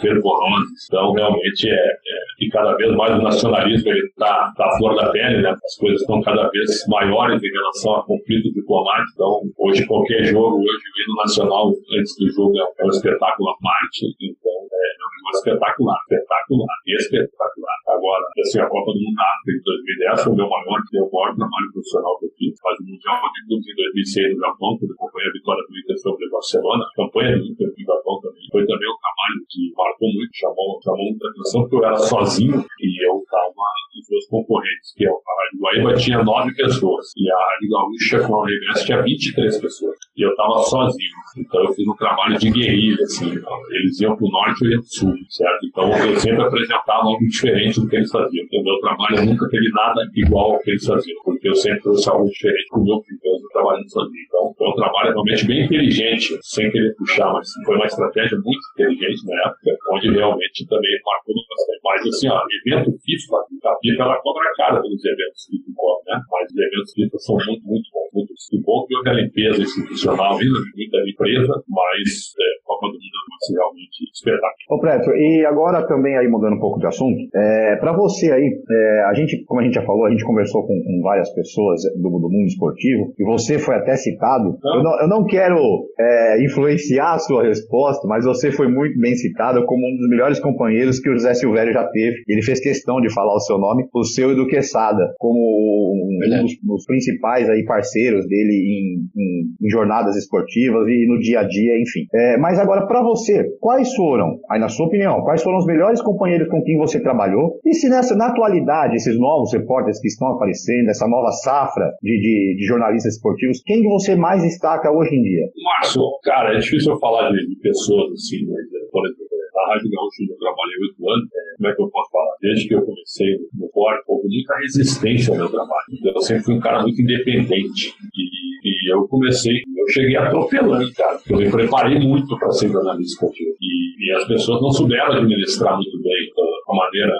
fervorosos. Então, realmente, é, é e cada vez mais o nacionalismo está tá à flor da pele, né? As coisas estão cada vez maiores em relação a conflitos diplomáticos. Então, hoje, qualquer jogo, hoje o hino nacional antes do jogo é um espetáculo à parte. Então, é, é espetacular, espetacular, espetacular. Agora, assim, a Copa do Mundo África de 2010 foi o meu maior, o maior trabalho profissional que eu fiz. Faz o Mundial de Clubes em 2006 no Japão, quando acompanhei a vitória do Inter sobre o Barcelona. A campanha do Inter no Japão também. Foi também um trabalho que marcou muito, chamou, chamou muita atenção, porque eu era sozinho e eu estava os meus concorrentes, que é o Rádio Guaíba, tinha nove pessoas. E a Rádio Gaúcha com a Universo tinha 23 pessoas. E eu estava sozinho. Então eu fiz um trabalho de guerrilha, assim. Eles iam para o norte e eu ia para o sul, certo? Então eu sempre apresentava algo diferente do que eles faziam. Então, o meu trabalho nunca teve nada igual ao que eles faziam, porque eu sempre trouxe algo diferente com o meu filho, trabalhando sozinho. Então, foi um trabalho realmente bem inteligente, sem querer puxar, mas foi uma estratégia muito inteligente na época, onde realmente também marcou bastante. Mas, assim, ó, evento FIFA, a FIFA ela cobra cara pelos eventos FIFA, né? Mas os eventos FIFA são muito, muito bons. Muito, muito bom que houve a limpeza institucional, ainda muita empresa, mas é, Copa do Mundo realmente espetáculo. Ô, Preto, e agora também aí mudando um pouco de assunto, é, para você aí, é, a gente, como a gente já falou, a gente conversou com, com várias pessoas do, do, mundo esportivo, e você foi até citado. Eu não, eu, não, quero é, influenciar a sua resposta, mas você foi muito bem citado como um dos melhores companheiros que o José Silvério já teve. Ele fez questão de falar o seu nome, o seu e do Quesada, como um, dos, dos, principais aí parceiros dele em, em, em, jornadas esportivas e no dia a dia, enfim. É, mas agora, para você, quais foram, aí na sua opinião, quais foram os melhores companheiros com quem você trabalhou? E se nessa, na atualidade, esses novos repórteres que estão aparecendo, essa nova safra de, de, de jornalistas esportivos, quem você mais destaca hoje em dia? Márcio, cara, é difícil eu falar de, de pessoas assim, mas, por exemplo, na Rádio Gaúcha eu trabalhei oito anos, é, como é que eu posso falar? Desde que eu comecei no corpo, houve muita resistência ao meu trabalho. Eu sempre fui um cara muito independente. E, e eu comecei, eu cheguei atropelando, cara, eu me preparei muito para ser jornalista esportivo. E, e, as pessoas não souberam administrar muito bem a maneira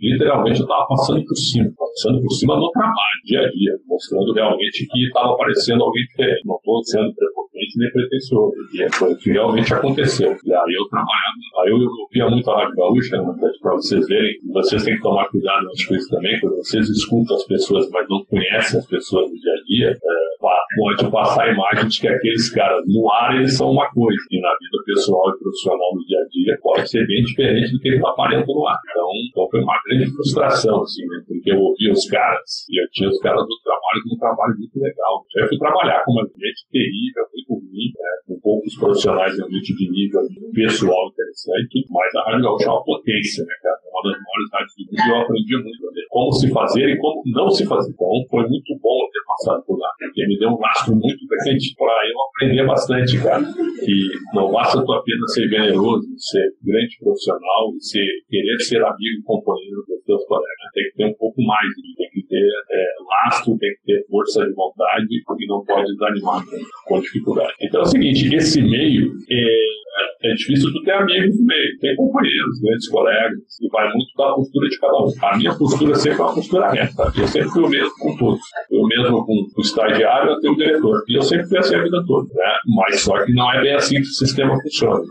literalmente eu estava passando por cima, passando por cima do trabalho, dia a dia, mostrando realmente que estava aparecendo alguém diferente. Não estou sendo prepotente nem pretencioso, e é o que realmente aconteceu. E aí eu trabalhava, aí eu ouvia muito a Rádio Gaúcha, né, para vocês verem, vocês têm que tomar cuidado com isso também, quando vocês escutam as pessoas, mas não conhecem as pessoas do dia a dia, é, pode passar a imagem de que aqueles caras no ar eles são uma coisa, e na vida pessoal e profissional do dia a dia pode ser bem diferente do que ele aparenta no ar. Então, então foi uma grande frustração, assim, né? Porque eu ouvia os caras e eu tinha os caras do trabalho com um trabalho muito legal. Eu fui trabalhar com uma gente terrível, muito ruim, né? com poucos profissionais realmente de nível pessoal interessante, mas a Rádio Gaúcha é uma potência, né, cara? É uma das maiores rádios do mundo, e eu aprendi muito ver como se fazer e como não se fazer. Então, foi muito bom ter passado por lá, porque me deu um lastro muito grande para eu aprender bastante, cara. Que não basta tu apenas ser generoso, ser grande profissional e ser, querer ser amigo e companheiro dos teus colegas. Tem que ter um pouco mais, tem que ter é, lastro, tem que ter força de vontade e não pode desanimar com dificuldade. Então é o seguinte, esse meio é é difícil tu ter amigos no meio, ter companheiros, grandes colegas, e vai muito da postura de cada um. A minha postura sempre é uma postura reta. Eu sempre fui o mesmo com todos. Eu mesmo com o estagiário até o diretor. E eu sempre fui assim a vida toda. Né? Mas só que não é bem assim que o sistema funciona. Né?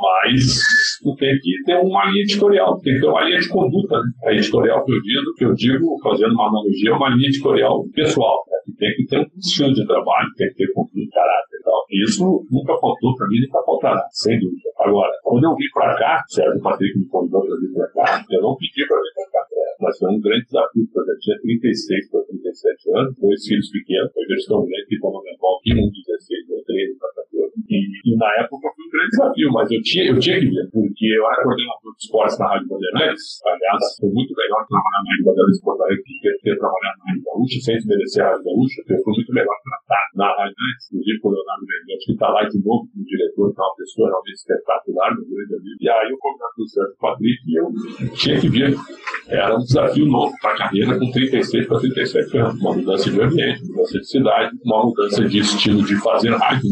Mas tu tem que ter uma linha editorial, tem que ter uma linha de conduta. Né? A editorial que eu digo, que eu digo, fazendo uma analogia, é uma linha editorial pessoal. Né? Tem que ter um estilo de trabalho, tem que ter conduta, caráter e tal. Isso nunca faltou para mim, nunca faltará, sem dúvida. Agora, quando eu vim para cá, Sérgio Patrick me convidou para vir para cá, eu não pedi para vir para cá, mas foi um grande desafio, porque eu tinha 36 para 37 anos, dois filhos pequenos, hoje eles estão grandes, que no menor, um 16, ou 13 para 14. E, e na época foi um grande desafio, mas eu tinha, eu tinha que vir, porque eu era coordenador de esportes na Rádio Bandeirantes, aliás, foi muito legal trabalhar na Rádio Bandeirantes Porto Alegre que ter, trabalhado na Rádio Gaúcha, sem desmerecer a Rádio Gaúcha, eu fui muito melhor tratado na Rádio Bandeirantes, inclusive com o Leonardo Mendes, que está lá de novo como diretor, que é uma pessoa realmente espetacular, meu grande amigo. E aí eu convidei o Sérgio Patrick e eu tinha que vir. Era um desafio novo para a carreira com 36 para 37 anos. Uma mudança de ambiente, mudança de cidade, uma mudança de estilo de fazer rádio.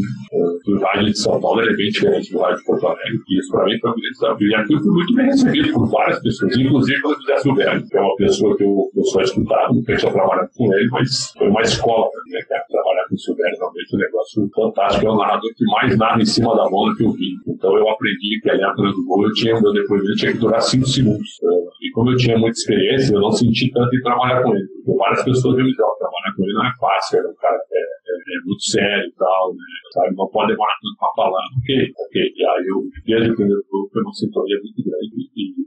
O rádio de São Paulo é bem diferente do rádio de Porto Alegre. E isso para mim foi um grande desafio. E aqui eu fui muito bem recebido por várias pessoas, inclusive pelo José Silvério, que é uma pessoa que eu, eu sou escutado, nunca tinha trabalhado com ele, mas foi uma escola para mim, né, Trabalhar com o Silvério realmente é um negócio fantástico. É o narrador que mais narra em cima da bola que eu vi. Então eu aprendi que ali atrás do gol eu tinha, meu depoimento tinha que durar 5 segundos. E como eu tinha muita experiência, eu não senti tanto em trabalhar com ele. Porque várias pessoas me diziam, trabalhar com ele não é fácil, era um cara é, é, muito sério e tal, né? Sabe? Não pode demorar tanto para falar. Ok, ok. E aí eu, desde o primeiro grupo, foi uma sintonia muito grande e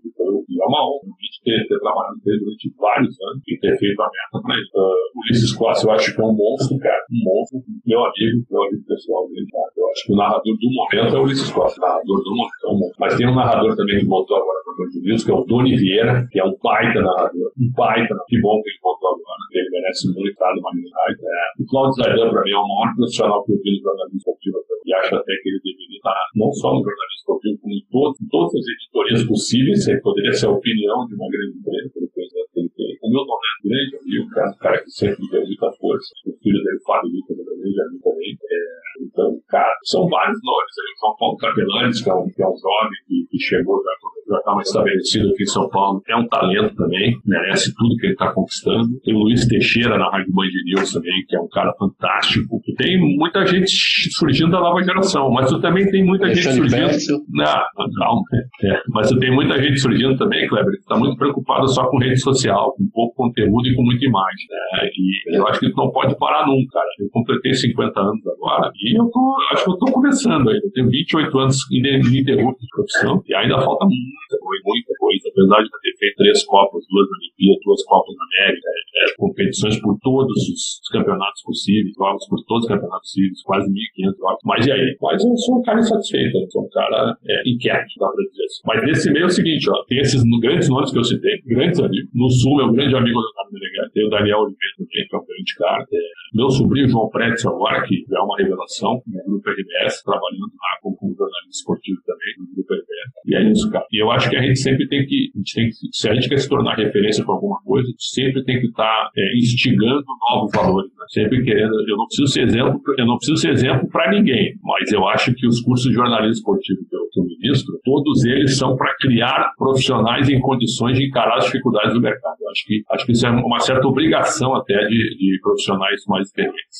e é uma honra ter, ter trabalhado com ele durante vários anos e ter feito a meta para ele. Uh, Ulisses Costa, eu acho que é um monstro, cara. Um monstro. Meu amigo, meu amigo pessoal dele, cara. Eu acho que o narrador do momento é o Ulisses Costa. O narrador do momento é um monstro. Mas tem um narrador também que voltou agora para o News, que é o Doni Vieira, que é um baita narrador. Um baita. Que bom que ele voltou agora. Ele merece muito estar numa unidade. É. O Claudio Zaidan, para mim, é o maior profissional que eu vi no jornalismo esportivo. E acho até que ele deveria estar não só no jornalismo esportivo, como em, todo, em todas as editorias possíveis. Poderia ser a opinião de uma grande empresa, pelo que ele tem. O meu nome é grande amigo, cara, um cara que sempre deu muita força. O filho dele, Fábio Lucas, é grande amigo também. É, então, cara, são vários nomes. Aí, o João Paulo Capelanes, que é um, que é um jovem que, que chegou já já está mais estabelecido aqui em São Paulo, é um talento também, merece tudo que ele está conquistando. Tem o Luiz Teixeira na Rádio Band News também, que é um cara fantástico. Tem muita gente surgindo da nova geração, mas tu também tem muita gente surgindo. Não, não, é. Mas tu tem muita gente surgindo também, Kleber, que está muito preocupado só com rede social, com pouco conteúdo e com muita imagem. Né? E eu acho que tu não pode parar nunca, cara. Eu completei 50 anos agora e eu tô, acho que eu estou começando ainda. Eu tenho 28 anos ininterruptos de profissão e ainda falta muita coisa, muita coisa. Apesar de ter feito três Copas, duas Olimpíadas, duas Copas na América, é, é, competições por todos os campeonatos possíveis, jogos por todos os campeonatos possíveis, quase 1.500 jogos. Mas e aí? Mas eu sou um cara insatisfeito, eu sou um cara é, inquieto, dá pra dizer assim. Mas nesse meio é o seguinte, ó, tem esses grandes nomes que eu citei, grandes amigos. No Sul, meu grande amigo Leonardo Meneghetti, tem o Daniel Oliveira também, que é um grande cara. É, meu sobrinho João Pretzel agora, que é uma revelação no grupo RBS, trabalhando lá como jornalista esportivo também, no grupo RBS. E é isso, cara. E eu acho que a gente sempre tem que, a gente tem que se a gente quer se tornar referência para alguma coisa, a gente sempre tem que estar tá, é, instigando novos valores, né? sempre querendo. Eu não preciso ser exemplo, eu não preciso ser exemplo para ninguém, mas eu acho que os cursos de jornalismo esportivo que eu, que eu ministro, todos eles são para criar profissionais em condições de encarar as dificuldades do mercado. Eu acho que acho que isso é uma certa obrigação até de, de profissionais mais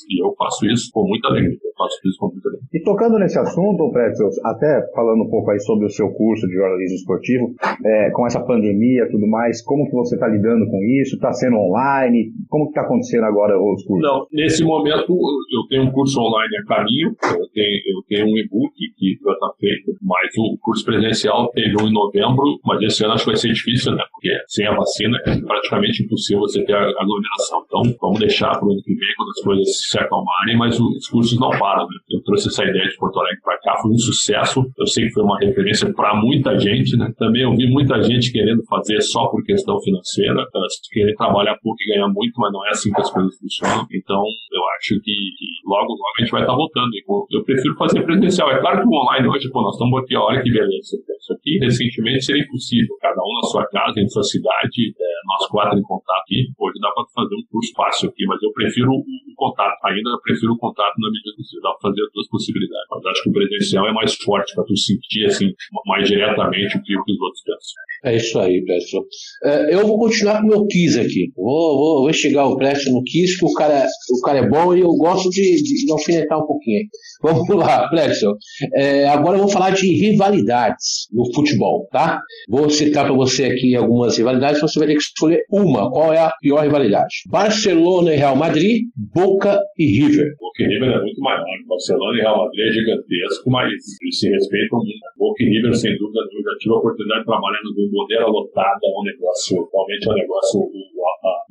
E eu faço isso com muita alegria. Eu faço isso com muita alegria. E tocando nesse assunto, Pretzel, até falando um pouco aí sobre o seu curso de jornalismo esportivo, é, com essa pandemia e tudo mais, como que você está lidando com isso? Está sendo online? Como que está acontecendo agora os cursos? Não, nesse momento eu tenho um curso online a caminho, eu tenho, eu tenho um e-book que já está feito, mas o o curso presencial teve um em novembro, mas esse ano acho que vai ser difícil, né? Porque sem a vacina é praticamente impossível você ter aglomeração. Então, vamos deixar para o ano que vem, as coisas se acalmarem, mas os cursos não param, né? Eu trouxe essa ideia de Porto Alegre para cá, foi um sucesso. Eu sei que foi uma referência para muita gente, né? Também eu vi muita gente querendo fazer só por questão financeira, querer trabalhar pouco e ganhar muito, mas não é assim que as coisas funcionam. Então, eu acho que, que logo, logo a gente vai estar tá voltando. Eu prefiro fazer presencial. É claro que o online hoje, pô, nós estamos aqui, olha que beleza. Isso aqui, recentemente, seria impossível. Cada um na sua casa, em sua cidade, é, nós quatro em contato aqui. Hoje dá para fazer um curso fácil aqui, mas eu prefiro o contato. Ainda eu prefiro o contato na medida possível. Dá para fazer as duas possibilidades. Mas acho que o presencial é mais forte para tu sentir, assim, mais diretamente o que os outros pensam. É isso aí, Preston. É, eu vou continuar com o meu Kiss aqui. Vou, vou, vou chegar o Preston no Kiss, que o cara, o cara é bom e eu gosto de, de alfinetar um pouquinho. Vamos lá, Preston. É, agora eu vou falar de rivalidades no futebol, tá? Vou citar para você aqui algumas rivalidades, você vai ter que escolher uma. Qual é a pior rivalidade? Barcelona e Real Madrid, Boca e River. Boca e River é muito maior. Barcelona e Real Madrid é gigantesco, mas eles se respeitam muito. Boca e River, sem dúvida, eu já tive a oportunidade de trabalhar no bandeira lotada é um negócio, realmente é um negócio,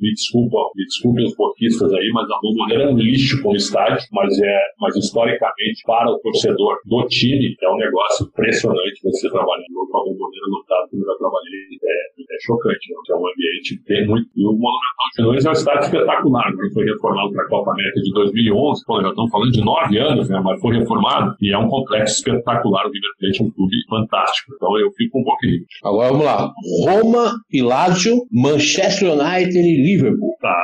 me desculpa, me desculpem os porquistas aí, mas a Bomboneira é um lixo como estádio, mas é, mas historicamente para o torcedor do time é um negócio impressionante você trabalhar com a Bomboneira lotada, como eu já trabalhei, é, é chocante, né? é um ambiente que tem muito. E o Monumental de Nunes é um estádio espetacular, né? foi reformado para a Copa América de 2011, pô, já estamos falando de nove anos, né? mas foi reformado e é um complexo espetacular, o River Plate é um clube fantástico, então eu fico um pouquinho. Agora lá, Roma e Lazio, Manchester United e Liverpool. Tá,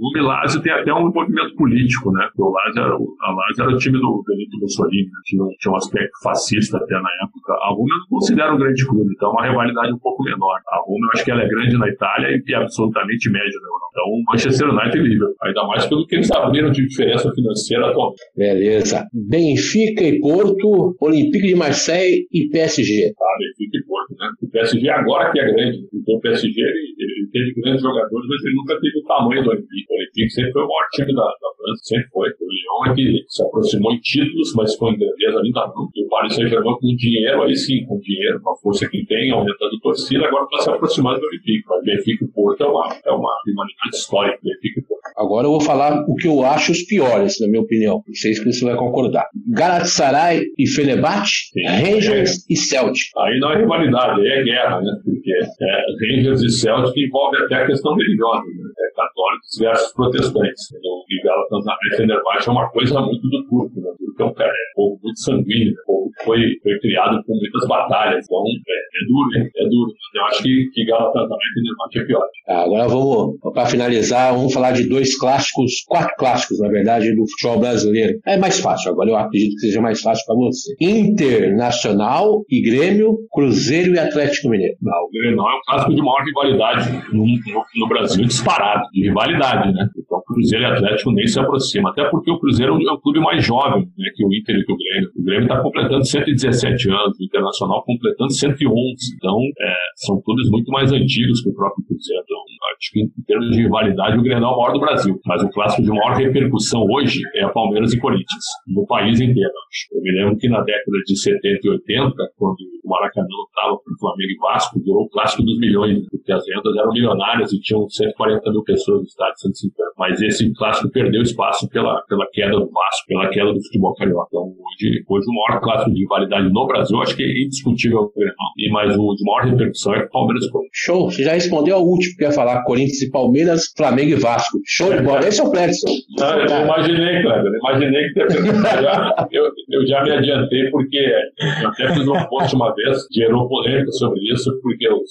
o Lazio tem até um movimento político, né? O Lazio era, a Lazio era o time do Benito Mussolini, né? tinha, um, tinha um aspecto fascista até na época. A Roma eu não considero um grande clube, então é uma rivalidade um pouco menor. A Roma eu acho que ela é grande na Itália e é absolutamente média na Europa. Então, Manchester United e Liverpool. Ainda mais pelo que eles abriram de diferença financeira atualmente. Beleza. Benfica e Porto, Olympique de Marseille e PSG. Ah, Benfica e Porto, né? O PSG agora que é grande. Então o PSG ele, ele teve grandes jogadores, mas ele nunca teve o tamanho do Olympique. O Olympique sempre foi o maior time da, da França, sempre foi. O Lyon é que se aproximou em títulos, mas em grandeza ainda não. E o Paris Saint-Germain com dinheiro, aí sim, com dinheiro, com a força que tem, aumentando torcida, agora está se aproximando do Olympique. Mas Benfica e Porto é uma, é uma rivalidade histórica, Benfica e Porto. Agora eu vou falar o que eu acho os piores, na minha opinião. Não sei se você vai concordar. Galatasaray e Fenerbahçe, Rangers é. e Celtic. Aí não é rivalidade, aí é guerra, né? Porque é, Rangers e Celtic envolve até a questão religiosa, né? É, católicos versus protestantes. Então, e Galatasaray e Fenerbahçe é uma coisa muito do turco, né? Então, cara, é um povo muito sanguíneo, um povo que foi, foi criado com muitas batalhas. Então, é, é duro? É duro. Eu acho que, que Galatasaray e Fenerbahçe é pior. Ah, agora vamos, para finalizar, vamos falar de dois clássicos, quatro clássicos, na verdade, do futebol brasileiro. É mais fácil, agora eu acredito que seja mais fácil para você. Internacional e Grêmio, Cruzeiro e Atlético Mineiro. Não, o Grêmio não é o clássico de maior rivalidade no, no, no, Brasil, disparado, de rivalidade, né? Então, Cruzeiro e Atlético nem se aproximam, até porque o Cruzeiro é um clube mais jovem né, que o Inter e que o Grêmio. O Grêmio está completando 117 anos, o Internacional completando 111. Então, é, são clubes muito mais antigos que o próprio Cruzeiro. Então, acho que em termos de rivalidade, o Grêmio é o maior do Brasil. Mas o clássico de maior repercussão hoje é a Palmeiras e Corinthians, no país inteiro. Eu me lembro que na década de 70 e 80, quando o Maracanã estava para o Flamengo e Vasco, virou o clássico dos milhões, porque as vendas eram milionárias e tinham 140 mil pessoas no estádio 150. Mas esse clássico perdeu espaço pela, pela queda do Vasco, pela queda do futebol carioca. Então, hoje, hoje o maior clássico de rivalidade no Brasil, acho que é indiscutível o Grêmio. E mais o de maior repercussão é o Palmeiras e Corinthians. Show, você já respondeu ao último que ia falar, Corinthians e Palmeiras, Flamengo e Vasco. Show de bola. Esse é o. Não, eu imaginei, Cleber, imaginei que já, eu, eu já me adiantei porque eu até fiz um post uma vez, gerou polêmica sobre isso, porque os,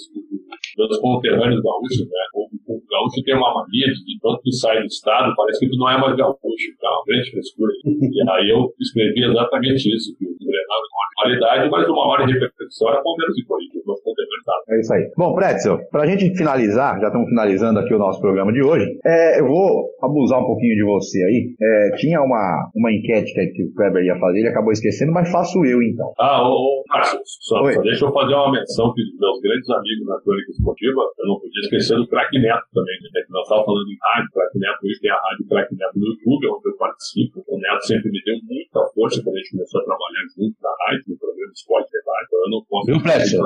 meus conterrâneos gaúchos, né? O, o, gaúcho tem uma mania de tanto que sai do estado, parece que tu não é mais gaúcho, tá? Uma grande frescura. E aí eu escrevi exatamente isso, que o Grenal qualidade, mas uma hora de repercussão era Palmeiras e Corinthians, conterrâneos É isso aí. Bom, Pretzel, pra gente finalizar, já estamos finalizando aqui o nosso programa de hoje, é, eu vou abusar um pouquinho de você aí. É, tinha uma, uma enquete que o Kleber ia fazer, ele acabou esquecendo, mas faço eu então. Ah, ô, ô Márcio, só, só, deixa eu fazer uma menção que os meus grandes amigos na crônica esportiva, eu não podia esquecer do Crack Neto também, né? Nós estávamos falando em rádio, Crack Neto hoje tem a rádio Crack Neto no YouTube, onde eu participo. O Neto sempre me deu muita força quando a gente começou a trabalhar junto na rádio, no programa Esporte Debate. Então eu não posso. Viu, Plécio?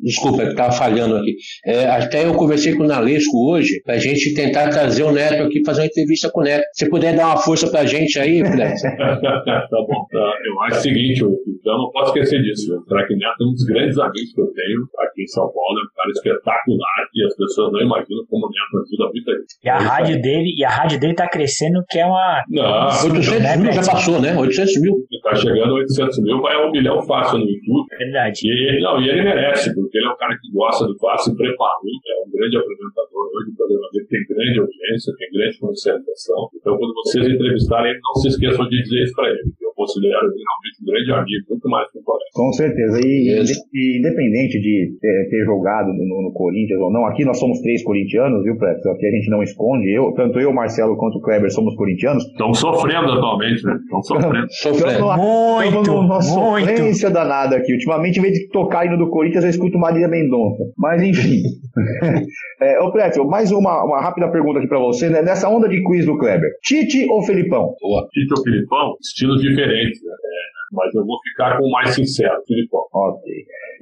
Desculpa, que estava falhando aqui. É, até eu conversei com o Nalesco hoje, para a gente tentar trazer o Neto aqui, fazer uma entrevista com o Neto. Se puder dar uma força para a gente aí, Plécio. tá bom. Tá. Eu acho o seguinte, eu, eu não posso esquecer disso. O Crack Neto é um dos grandes amigos que eu tenho aqui em São Paulo. É um cara espetacular e as pessoas não imaginam como o Neto ajuda muita gente. E a rádio dele, e a rádio dele tá crescendo, que é uma. Não, 800 mil já passou, né? 800 mil. Tá chegando a 800 mil, vai a um milhão fácil no YouTube. Verdade. E ele, não, e ele merece, porque ele é um cara que gosta do se preparou, é um grande apresentador hoje, o programa dele tem grande audiência, tem grande comercialização. Então, quando vocês entrevistarem ele, não se esqueçam de dizer isso para ele, considero realmente um grande amigo, muito mais que um colega. Com certeza. E, e independente de ter, ter jogado no, no, Corinthians ou não, aqui nós somos três corintianos, viu, Preto? Aqui a gente não esconde. Eu, tanto eu, Marcelo, quanto o Kleber somos corintianos. Estão sofrendo atualmente, né? Estão sofrendo. sofrendo. Muito, Estamos numa muito. sofrência danada aqui. Ultimamente, em vez de tocar hino do Corinthians, eu escuto Maria Mendonça. Mas, enfim. é, ô, Preto, mais uma, uma rápida pergunta aqui pra você, né? Nessa onda de quiz do Kleber. Tite ou Felipão? Boa. Tite ou Filipão, estilos diferentes, né? Mas eu vou ficar com o mais sincero, Filipão. Ok.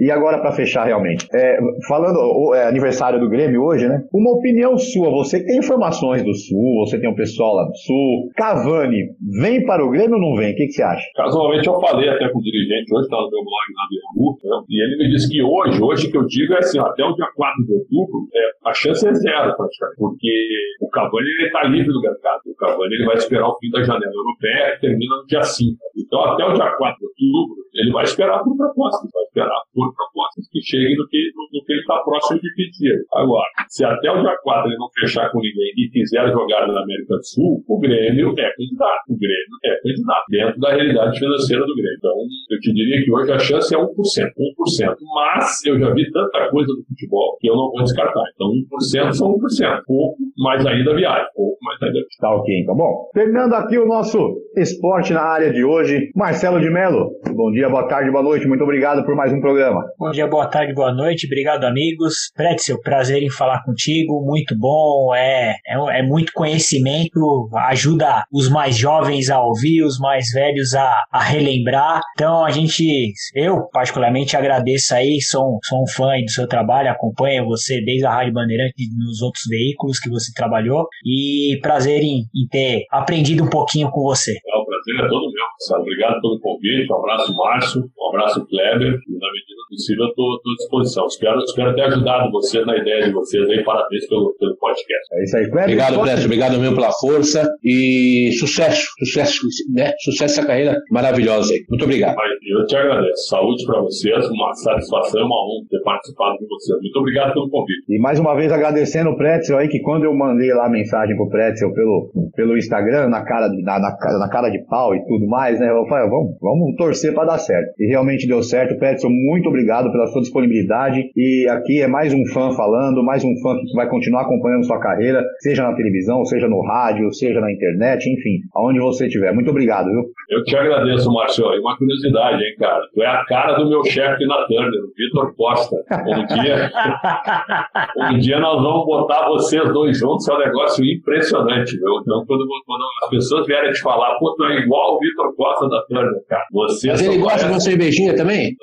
E agora, para fechar realmente, é, falando, o- é aniversário do Grêmio hoje, né? Uma opinião sua, você tem informações do Sul, você tem um pessoal lá do Sul. Cavani, vem para o Grêmio ou não vem? O que, que você acha? Casualmente eu falei até com o dirigente, hoje está no meu blog do Yahoo, né? e ele me disse que hoje, hoje que eu digo é assim, até o dia 4 de outubro, é, a chance é zero praticamente, porque o Cavani ele está livre do mercado, o Cavani ele vai esperar o fim da janela europeia que termina no dia 5. Então até o dia 4 de outubro, ele vai esperar por propostas, vai esperar por propostas que cheguem no que, no, no que ele está próximo de pedir. Agora, se até o dia 4 ele não fechar com ninguém e quiser jogar na América do Sul, o Grêmio é candidato. O Grêmio é candidato dentro da realidade financeira do Grêmio. Então, eu te diria que hoje a chance é 1%. 1%. Mas eu já vi tanta coisa do futebol que eu não vou descartar. Então, 1% são 1%. Pouco, mas ainda viagem. Pouco, mas ainda viagem. Tá ok, então. Bom, terminando aqui o nosso esporte na área de hoje. Marcelo de Mello, bom dia, boa tarde, boa noite. Muito obrigado por mais um programa. Bom dia, boa tarde, boa noite. Obrigado, amigos. Pretzel, prazer em falar contigo. Muito bom. É, é, é muito conhecimento. Ajuda os mais jovens a ouvir, os mais velhos a, a relembrar. Então, a gente, eu particularmente agradeço aí. Sou, sou um fã do seu trabalho. Acompanho você desde a Rádio Bandeirante e nos outros veículos que você trabalhou. E prazer em, em ter aprendido um pouquinho com você. É, prazer é todo meu, Marcelo. Obrigado pelo convite. Um abraço, Márcio. Um abraço, Kleber. E na medida possível, eu estou à disposição. Espero, espero ter ajudado vocês na ideia de vocês aí. Parabéns pelo, pelo podcast. É isso aí, Kleber. Obrigado, Plécio. Obrigado mesmo pela força e sucesso. Sucesso, né? Sucesso essa carreira maravilhosa aí. Muito obrigado. Eu te agradeço. Saúde para vocês. Uma satisfação e uma honra ter participado com vocês. Muito obrigado pelo convite. E mais uma vez agradecendo o Pretzel aí, que quando eu mandei lá a mensagem pro Pretzel pelo, pelo Instagram, na cara, de, na, na, na cara de pau e tudo mais, né? Eu falei, vamos, vamos torcer para dar certo. E realmente deu certo. Pretzel, muito obrigado pela sua disponibilidade. E aqui é mais um fã falando, mais um fã que vai continuar acompanhando sua carreira, seja na televisão, seja no rádio, seja na internet, enfim, aonde você estiver. Muito obrigado, viu? Eu te agradeço, Márcio. E uma curiosidade, hein, cara? Tu é a cara do meu chefe na Turner, o Vitor Costa. Um dia, um dia nós vamos botar vocês dois juntos, é um negócio impressionante, viu? Então, quando, quando as pessoas vierem te falar, pô, tu é igual o Vitor Costa da Turner, cara. Vocês Mas ele gosta de uma cervejinha também?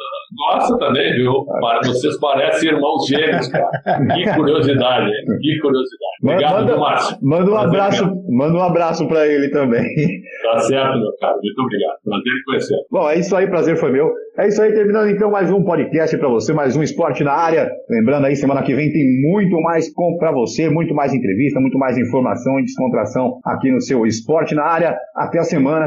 Gosta também, viu? Para- Vocês parecem irmãos gêmeos, cara. Que curiosidade, hein? Que curiosidade. Obrigado, Manda- Márcio? Manda um Prazer, abraço, cara. manda um abraço para ele também. Tá certo, meu cara. Muito obrigado. Prazer em conhecer. Bom, é isso aí, prazer foi meu. É isso aí, terminando então mais um podcast para você, mais um esporte na área. Lembrando aí, semana que vem tem muito mais para você, muito mais entrevista, muito mais informação e descontração aqui no seu esporte na área. Até a semana